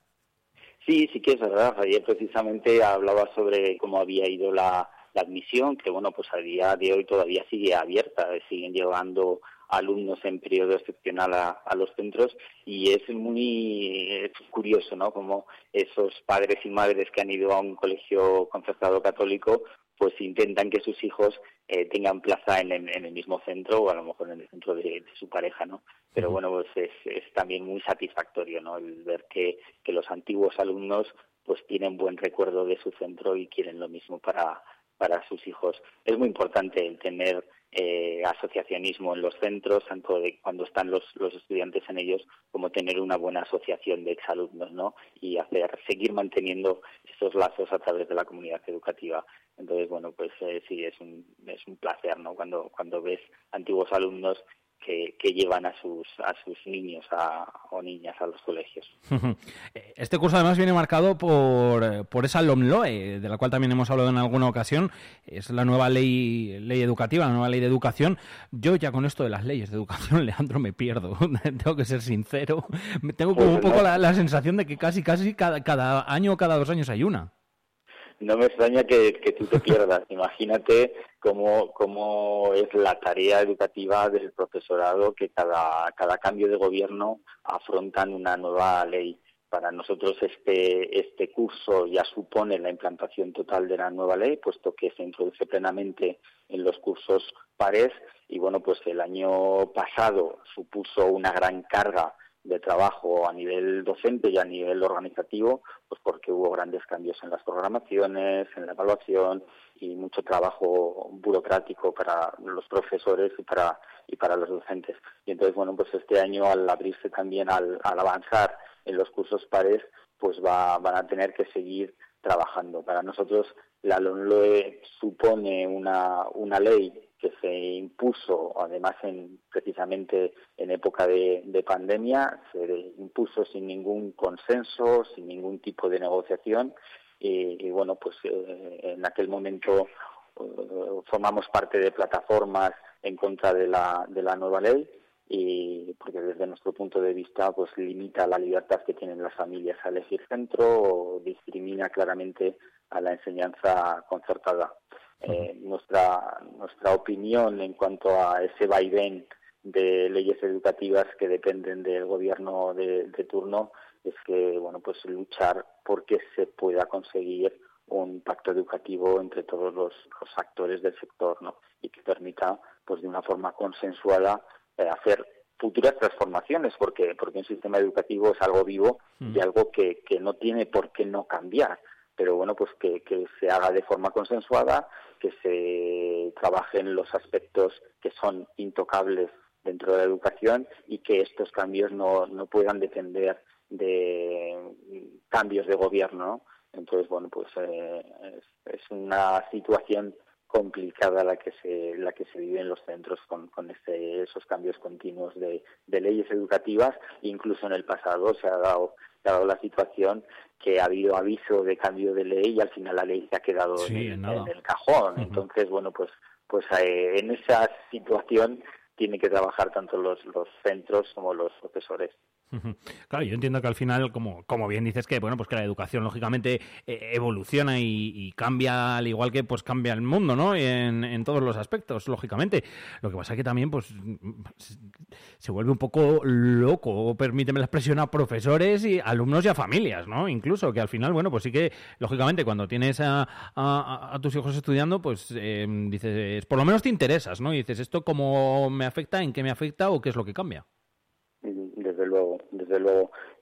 Sí, sí que es verdad. Ayer precisamente hablaba sobre cómo había ido la, la admisión, que bueno, pues a día de hoy todavía sigue abierta, siguen llevando alumnos en periodo excepcional a, a los centros y es muy es curioso, ¿no? Como esos padres y madres que han ido a un colegio concertado católico pues intentan que sus hijos eh, tengan plaza en, el- en el mismo centro o a lo mejor en el centro de, de su pareja, ¿no? Pero bueno, pues es, es también muy satisfactorio, ¿no? El ver que, que los antiguos alumnos pues tienen buen recuerdo de su centro y quieren lo mismo para, para sus hijos. Es muy importante el tener eh, asociacionismo en los centros, tanto de cuando están los, los estudiantes en ellos, como tener una buena asociación de exalumnos, ¿no? Y hacer, seguir manteniendo esos lazos a través de la comunidad educativa. Entonces, bueno, pues eh, sí, es un, es un placer, ¿no? Cuando, cuando ves antiguos alumnos que, que llevan a sus, a sus niños a, o niñas a los colegios. Este curso además viene marcado por, por esa LOMLOE, de la cual también hemos hablado en alguna ocasión. Es la nueva ley, ley educativa, la nueva ley de educación. Yo ya con esto de las leyes de educación, Leandro, me pierdo. Tengo que ser sincero. Tengo como un Pues poco no. la, la sensación de que casi, casi cada, cada año o cada dos años hay una. No me extraña que, que tú te pierdas. Imagínate cómo, cómo es la tarea educativa del profesorado que cada, cada cambio de gobierno afrontan una nueva ley. Para nosotros este, este curso ya supone la implantación total de la nueva ley, puesto que se introduce plenamente en los cursos pares y bueno, pues el año pasado supuso una gran carga de trabajo a nivel docente y a nivel organizativo, pues porque hubo grandes cambios en las programaciones, en la evaluación y mucho trabajo burocrático para los profesores y para y para los docentes. Y entonces, bueno, pues este año al abrirse también al, al avanzar en los cursos pares, pues va, van a tener que seguir trabajando. Para nosotros la LONLOE supone una, una ley que se impuso, además en, precisamente en época de, de pandemia, se impuso sin ningún consenso, sin ningún tipo de negociación y, y bueno, pues eh, en aquel momento eh, formamos parte de plataformas en contra de la, de la nueva ley y porque desde nuestro punto de vista pues limita la libertad que tienen las familias a elegir centro o discrimina claramente a la enseñanza concertada. Eh, nuestra nuestra opinión en cuanto a ese vaivén de leyes educativas que dependen del gobierno de, de turno es que bueno pues luchar porque se pueda conseguir un pacto educativo entre todos los, los actores del sector ¿no? y que permita pues de una forma consensuada eh, hacer futuras transformaciones porque porque un sistema educativo es algo vivo y algo que, que no tiene por qué no cambiar pero bueno pues que, se haga de forma consensuada que se trabajen los aspectos que son intocables dentro de la educación y que estos cambios no, no puedan depender de cambios de gobierno ¿no? entonces bueno pues eh, es, una situación complicada la que se la que se vive en los centros con, con este, esos cambios continuos de, leyes educativas incluso en el pasado se ha dado dado la situación que ha habido aviso de cambio de ley y al final la ley se ha quedado Sí, en, el cajón. Entonces bueno pues pues eh, en esa situación tienen que trabajar tanto los los centros como los profesores. Claro, yo entiendo que al final, como, como bien dices, que bueno, pues que la educación lógicamente eh, evoluciona y, cambia al igual que pues cambia el mundo, ¿no? En, todos los aspectos, lógicamente. Lo que pasa es que también pues se vuelve un poco loco, permíteme la expresión, a profesores y alumnos y a familias, ¿no? Incluso que al final, bueno, pues sí que lógicamente cuando tienes a tus hijos estudiando, pues eh, dices, por lo menos te interesas, ¿no? Y dices, ¿esto cómo me afecta? ¿En qué me afecta? ¿O qué es lo que cambia?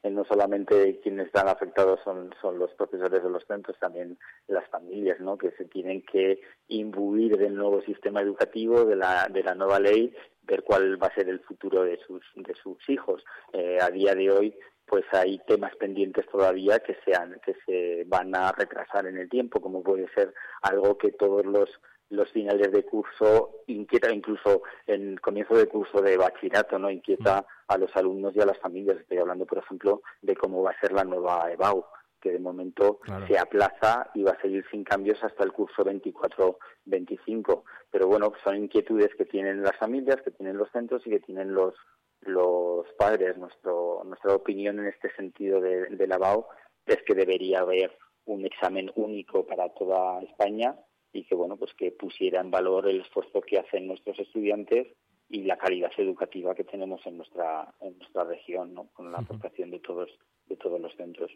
Eh, no solamente quienes están afectados son, son los profesores de los centros, también las familias, ¿no? Que se tienen que imbuir del nuevo sistema educativo, de la, de la nueva ley, ver cuál va a ser el futuro de sus, de sus hijos. Eh, a día de hoy, pues hay temas pendientes todavía que sean, que se van a retrasar en el tiempo, como puede ser algo que todos los los finales de curso inquieta incluso en comienzo de curso de bachillerato no inquieta a los alumnos y a las familias. Estoy hablando por ejemplo de cómo va a ser la nueva EBAU que de momento Claro. se aplaza y va a seguir sin cambios hasta el curso 24-25 pero bueno son inquietudes que tienen las familias que tienen los centros y que tienen los los padres. Nuestro nuestra opinión en este sentido de, de la EBAU es que debería haber un examen único para toda España y que bueno pues que pusiera en valor el esfuerzo que hacen nuestros estudiantes y la calidad educativa que tenemos en nuestra en nuestra región ¿no? con la aportación de todos de todos los centros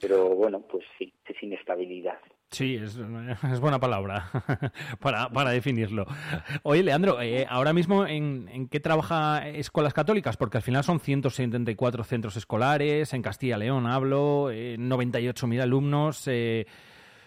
pero bueno pues sí es inestabilidad Sí, es, es buena palabra para, para definirlo. Oye, Leandro, eh, ahora mismo, ¿en, ¿en qué trabaja Escuelas Católicas? Porque al final son 174 centros escolares, en Castilla y León hablo, eh, 98.000 alumnos, eh,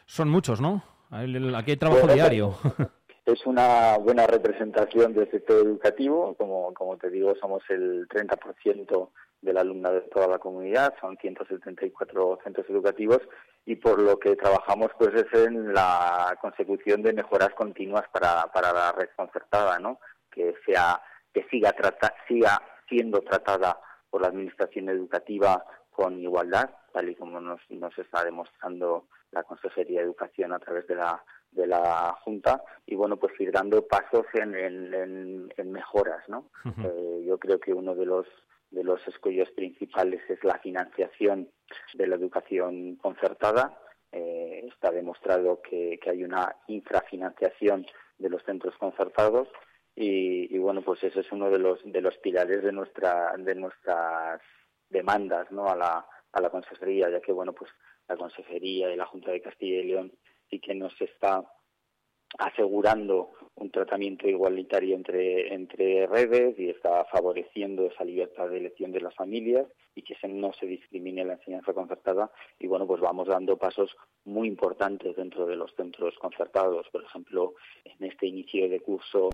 son muchos, ¿no? Aquí hay trabajo Bueno, diario. es una buena representación del sector educativo. Como, como te digo, somos el 30% del alumnado de toda la comunidad, son 174 centros educativos y por lo que trabajamos pues es en la consecución de mejoras continuas para, para la red concertada, ¿no? Que sea que siga trata, siga siendo tratada por la administración educativa con igualdad, tal y como nos, nos está demostrando la Consejería de Educación a través de la de la Junta y bueno pues ir dando pasos en, en, mejoras, ¿no? Eh, yo creo que uno de los de los escollos principales es la financiación de la educación concertada. Eh, está demostrado que, que hay una infrafinanciación de los centros concertados y, y bueno pues ese es uno de los de los pilares de nuestra de nuestras demandas no a la a la consejería ya que bueno pues la consejería y la Junta de Castilla y León sí que nos está asegurando un tratamiento igualitario entre, entre redes y está favoreciendo esa libertad de elección de las familias y que se, no se discrimine la enseñanza concertada. Y bueno, pues vamos dando pasos muy importantes dentro de los centros concertados. Por ejemplo, en este inicio de curso,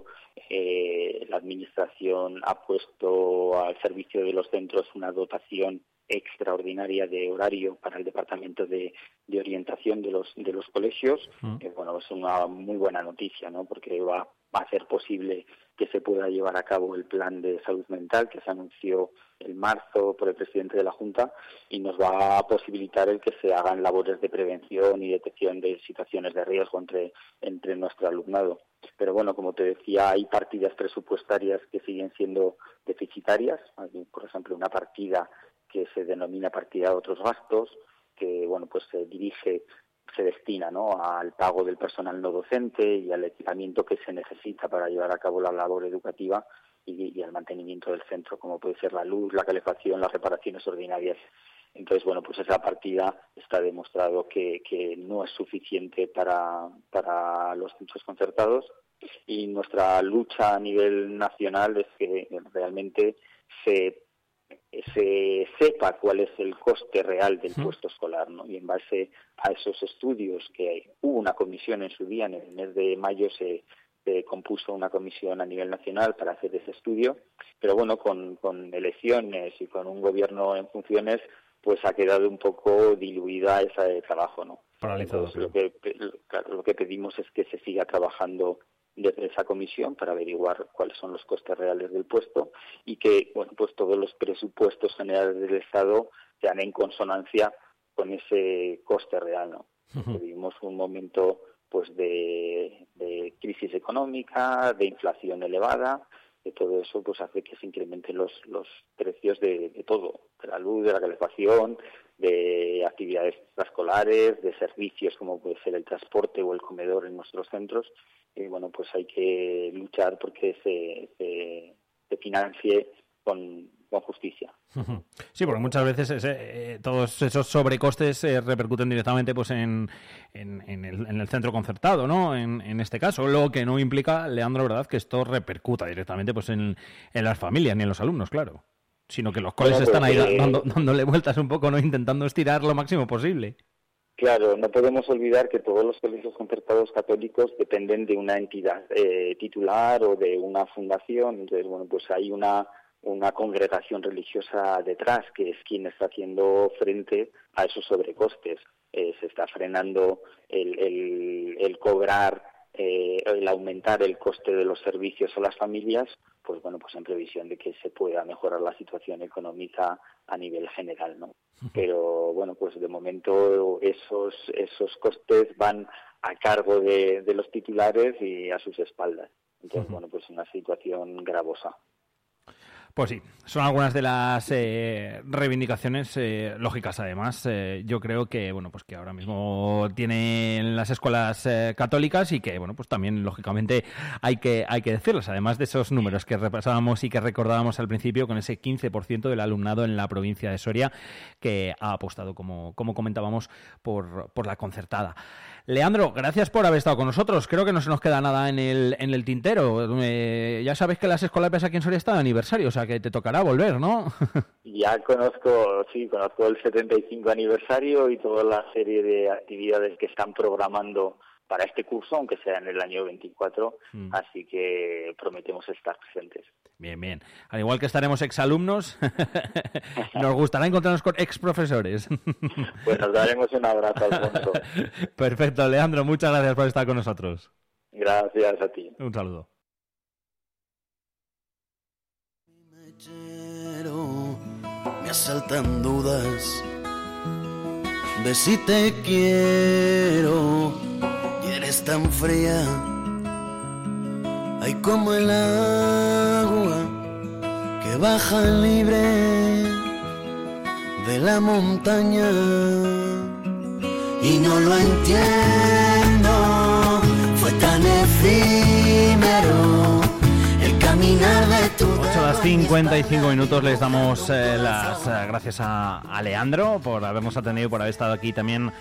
eh, la Administración ha puesto al servicio de los centros una dotación extraordinaria de horario para el departamento de, de orientación de los de los colegios que bueno es una muy buena noticia no porque va, va a hacer posible que se pueda llevar a cabo el plan de salud mental que se anunció en marzo por el presidente de la junta y nos va a posibilitar el que se hagan labores de prevención y detección de situaciones de riesgo entre entre nuestro alumnado. Pero bueno como te decía hay partidas presupuestarias que siguen siendo deficitarias Hay, por ejemplo una partida que se denomina partida de otros gastos, que bueno pues se dirige, se destina ¿no? al pago del personal no docente y al equipamiento que se necesita para llevar a cabo la labor educativa y, y al mantenimiento del centro, como puede ser la luz, la calefacción, las reparaciones ordinarias. Entonces, bueno, pues esa partida está demostrado que, que no es suficiente para, para los centros concertados y nuestra lucha a nivel nacional es que realmente se se sepa cuál es el coste real del puesto escolar, ¿no? Y en base a esos estudios que hubo una comisión en su día, en el mes de mayo se, se compuso una comisión a nivel nacional para hacer ese estudio, pero bueno, con, con elecciones y con un gobierno en funciones, pues ha quedado un poco diluida ese trabajo, ¿no? Paralizado. Entonces, lo que, claro, lo que pedimos es que se siga trabajando desde esa comisión para averiguar cuáles son los costes reales del puesto y que bueno pues todos los presupuestos generales del Estado sean en consonancia con ese coste real no vivimos un momento pues de, de crisis económica de inflación elevada de todo eso pues hace que se incrementen los los precios de, de todo de la luz de la calefacción de actividades escolares de servicios como puede ser el transporte o el comedor en nuestros centros y bueno, pues hay que luchar porque se, se, financie con, con justicia. Sí, porque muchas veces ese, eh, todos esos sobrecostes eh, repercuten directamente pues en, en, en, el, en, el, centro concertado, ¿no? En, en, este caso, lo que no implica, Leandro, ¿verdad?, que esto repercuta directamente pues en las familias ni en los alumnos, claro. Sino que los coles bueno, pues, están ahí dando, dándole vueltas un poco, ¿no? Intentando estirar lo máximo posible. Claro, no podemos olvidar que todos los colegios concertados católicos dependen de una entidad eh, titular o de una fundación. Entonces, bueno, pues hay una, una congregación religiosa detrás que es quien está haciendo frente a esos sobrecostes. Eh, se está frenando el, el, el cobrar, eh, el aumentar el coste de los servicios a las familias, pues bueno, pues en previsión de que se pueda mejorar la situación económica a nivel general, ¿no? Pero bueno, pues de momento esos esos costes van a cargo de, de los titulares y a sus espaldas. Entonces, bueno, pues una situación gravosa. Pues sí, son algunas de las eh, reivindicaciones eh, lógicas además. Eh, yo creo que bueno, pues que ahora mismo tienen las escuelas católicas y que bueno, pues también lógicamente hay que hay que decirlas, además de esos números que repasábamos y que recordábamos al principio con ese 15% del alumnado en la provincia de Soria que ha apostado como como comentábamos por por la concertada. Leandro, gracias por haber estado con nosotros. Creo que no se nos queda nada en el, en el tintero. Eh, ya sabes que las escuelas aquí en Soria están de aniversario, o sea que te tocará volver, ¿no? ya conozco, sí, conozco el 75 aniversario y toda la serie de actividades que están programando para este curso, aunque sea en el año 24, mm. así que prometemos estar presentes. Bien, bien. Al igual que estaremos exalumnos, nos gustará encontrarnos con exprofesores. pues nos daremos un abrazo al fondo. Perfecto, Leandro, muchas gracias por estar con nosotros. Gracias a ti. Un saludo. Me asaltan dudas de si te quiero eres tan fría, hay como el agua que baja libre de la montaña. Y no lo entiendo, 8 horas 55 minutos les damos eh, las eh, gracias a, a Leandro por habernos atendido, por haber estado aquí también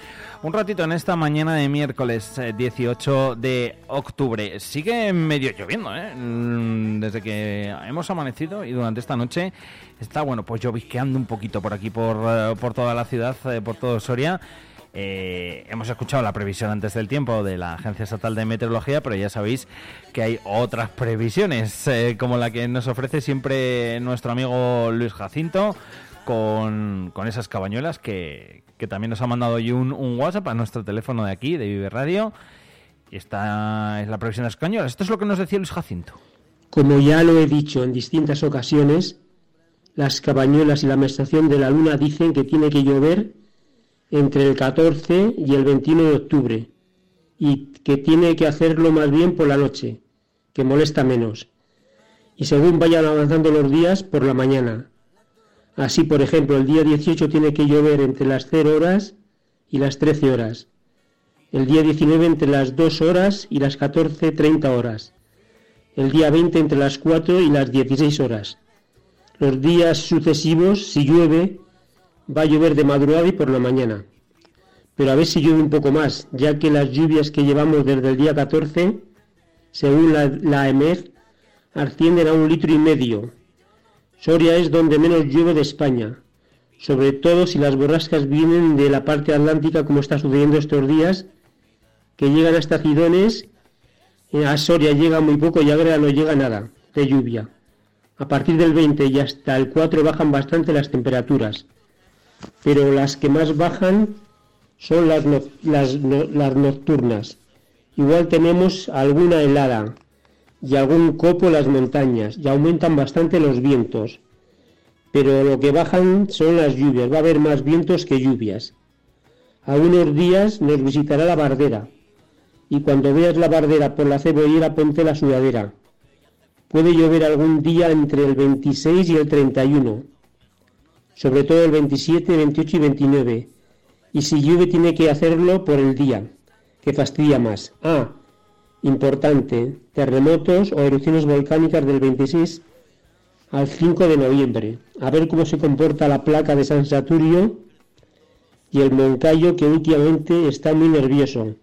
un ratito en esta mañana de miércoles eh, 18 de octubre. Sigue medio lloviendo, ¿eh? Mm, Desde que hemos amanecido y durante esta noche está, bueno, pues llovisqueando un poquito por aquí, por, eh, por toda la ciudad, por todo Soria. Eh, hemos escuchado la previsión antes del tiempo de la Agencia Estatal de Meteorología, pero ya sabéis que hay otras previsiones, eh, como la que nos ofrece siempre nuestro amigo Luis Jacinto, con, con esas cabañuelas que, que también nos ha mandado un, WhatsApp a nuestro teléfono de aquí, de Vive Radio. Y esta es la previsión cabañuelas. Esto es lo que nos decía Luis Jacinto. Como ya lo he dicho en distintas ocasiones, las cabañuelas y la menstruación de la luna dicen que tiene que llover entre el 14 y el 21 de octubre y que tiene que hacerlo más bien por la noche, que molesta menos. Y según vayan avanzando los días, por la mañana. Así, por ejemplo, el día 18 tiene que llover entre las 0 horas y las 13 horas. El día 19 entre las 2 horas y las 14.30 horas. El día 20 entre las 4 y las 16 horas. Los días sucesivos, si llueve, va a llover de madrugada y por la mañana. Pero a ver si llueve un poco más, ya que las lluvias que llevamos desde el día 14, según la, la EMED, ascienden a un litro y medio. Soria es donde menos llueve de España, sobre todo si las borrascas vienen de la parte atlántica como está sucediendo estos días, que llegan hasta Cidones, eh, a Soria llega muy poco y a no llega nada de lluvia. A partir del 20 y hasta el 4 bajan bastante las temperaturas, pero las que más bajan son las, no- las, no- las nocturnas. Igual tenemos alguna helada y algún copo en las montañas y aumentan bastante los vientos. Pero lo que bajan son las lluvias, va a haber más vientos que lluvias. A unos días nos visitará la bardera y cuando veas la bardera por la cebollera ponte la sudadera. Puede llover algún día entre el 26 y el 31, sobre todo el 27, 28 y 29. Y si llueve tiene que hacerlo por el día, que fastidia más. Ah, importante, terremotos o erupciones volcánicas del 26 al 5 de noviembre. A ver cómo se comporta la placa de San Saturio y el Moncayo que últimamente está muy nervioso.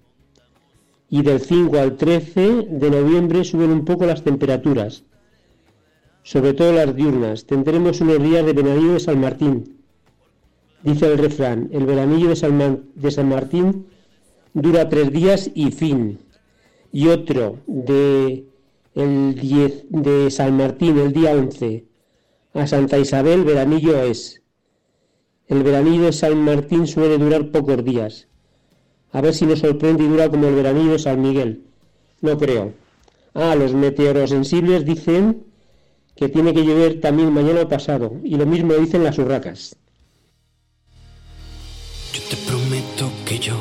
Y del 5 al 13 de noviembre suben un poco las temperaturas, sobre todo las diurnas. Tendremos unos días de veranillo de San Martín. Dice el refrán, el veranillo de San, de San Martín dura tres días y fin. Y otro de el 10 de San Martín, el día 11, a Santa Isabel, veranillo es. El veranillo de San Martín suele durar pocos días. A ver si nos sorprende y dura como el veranillo de San Miguel. No creo. Ah, los meteorosensibles dicen que tiene que llover también mañana o pasado. Y lo mismo dicen las urracas. Te prometo que yo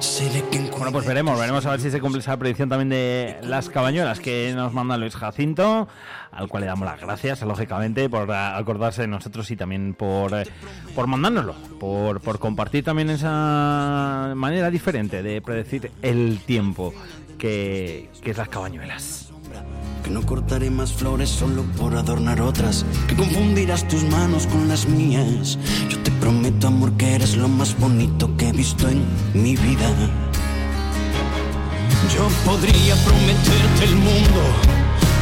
seré quien Bueno, pues veremos, veremos a ver si se cumple esa predicción también de las cabañuelas que nos manda Luis Jacinto, al cual le damos las gracias, lógicamente, por acordarse de nosotros y también por, eh, por mandárnoslo, por, por compartir también esa manera diferente de predecir el tiempo que, que es las cabañuelas. Que no cortaré más flores solo por adornar otras. Que confundirás tus manos con las mías. Yo te prometo, amor, que eres lo más bonito que he visto en mi vida. Yo podría prometerte el mundo.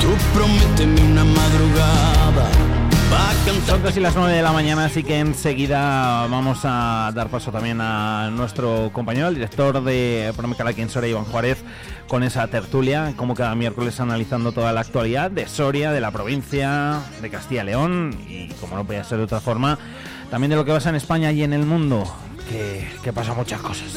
Tú prométeme una madrugada. Son casi las 9 de la mañana, así que enseguida vamos a dar paso también a nuestro compañero, el director de Promecal aquí en Soria, Iván Juárez, con esa tertulia, como cada miércoles analizando toda la actualidad de Soria, de la provincia, de Castilla León, y como no podía ser de otra forma, también de lo que pasa en España y en el mundo, que, que pasa muchas cosas.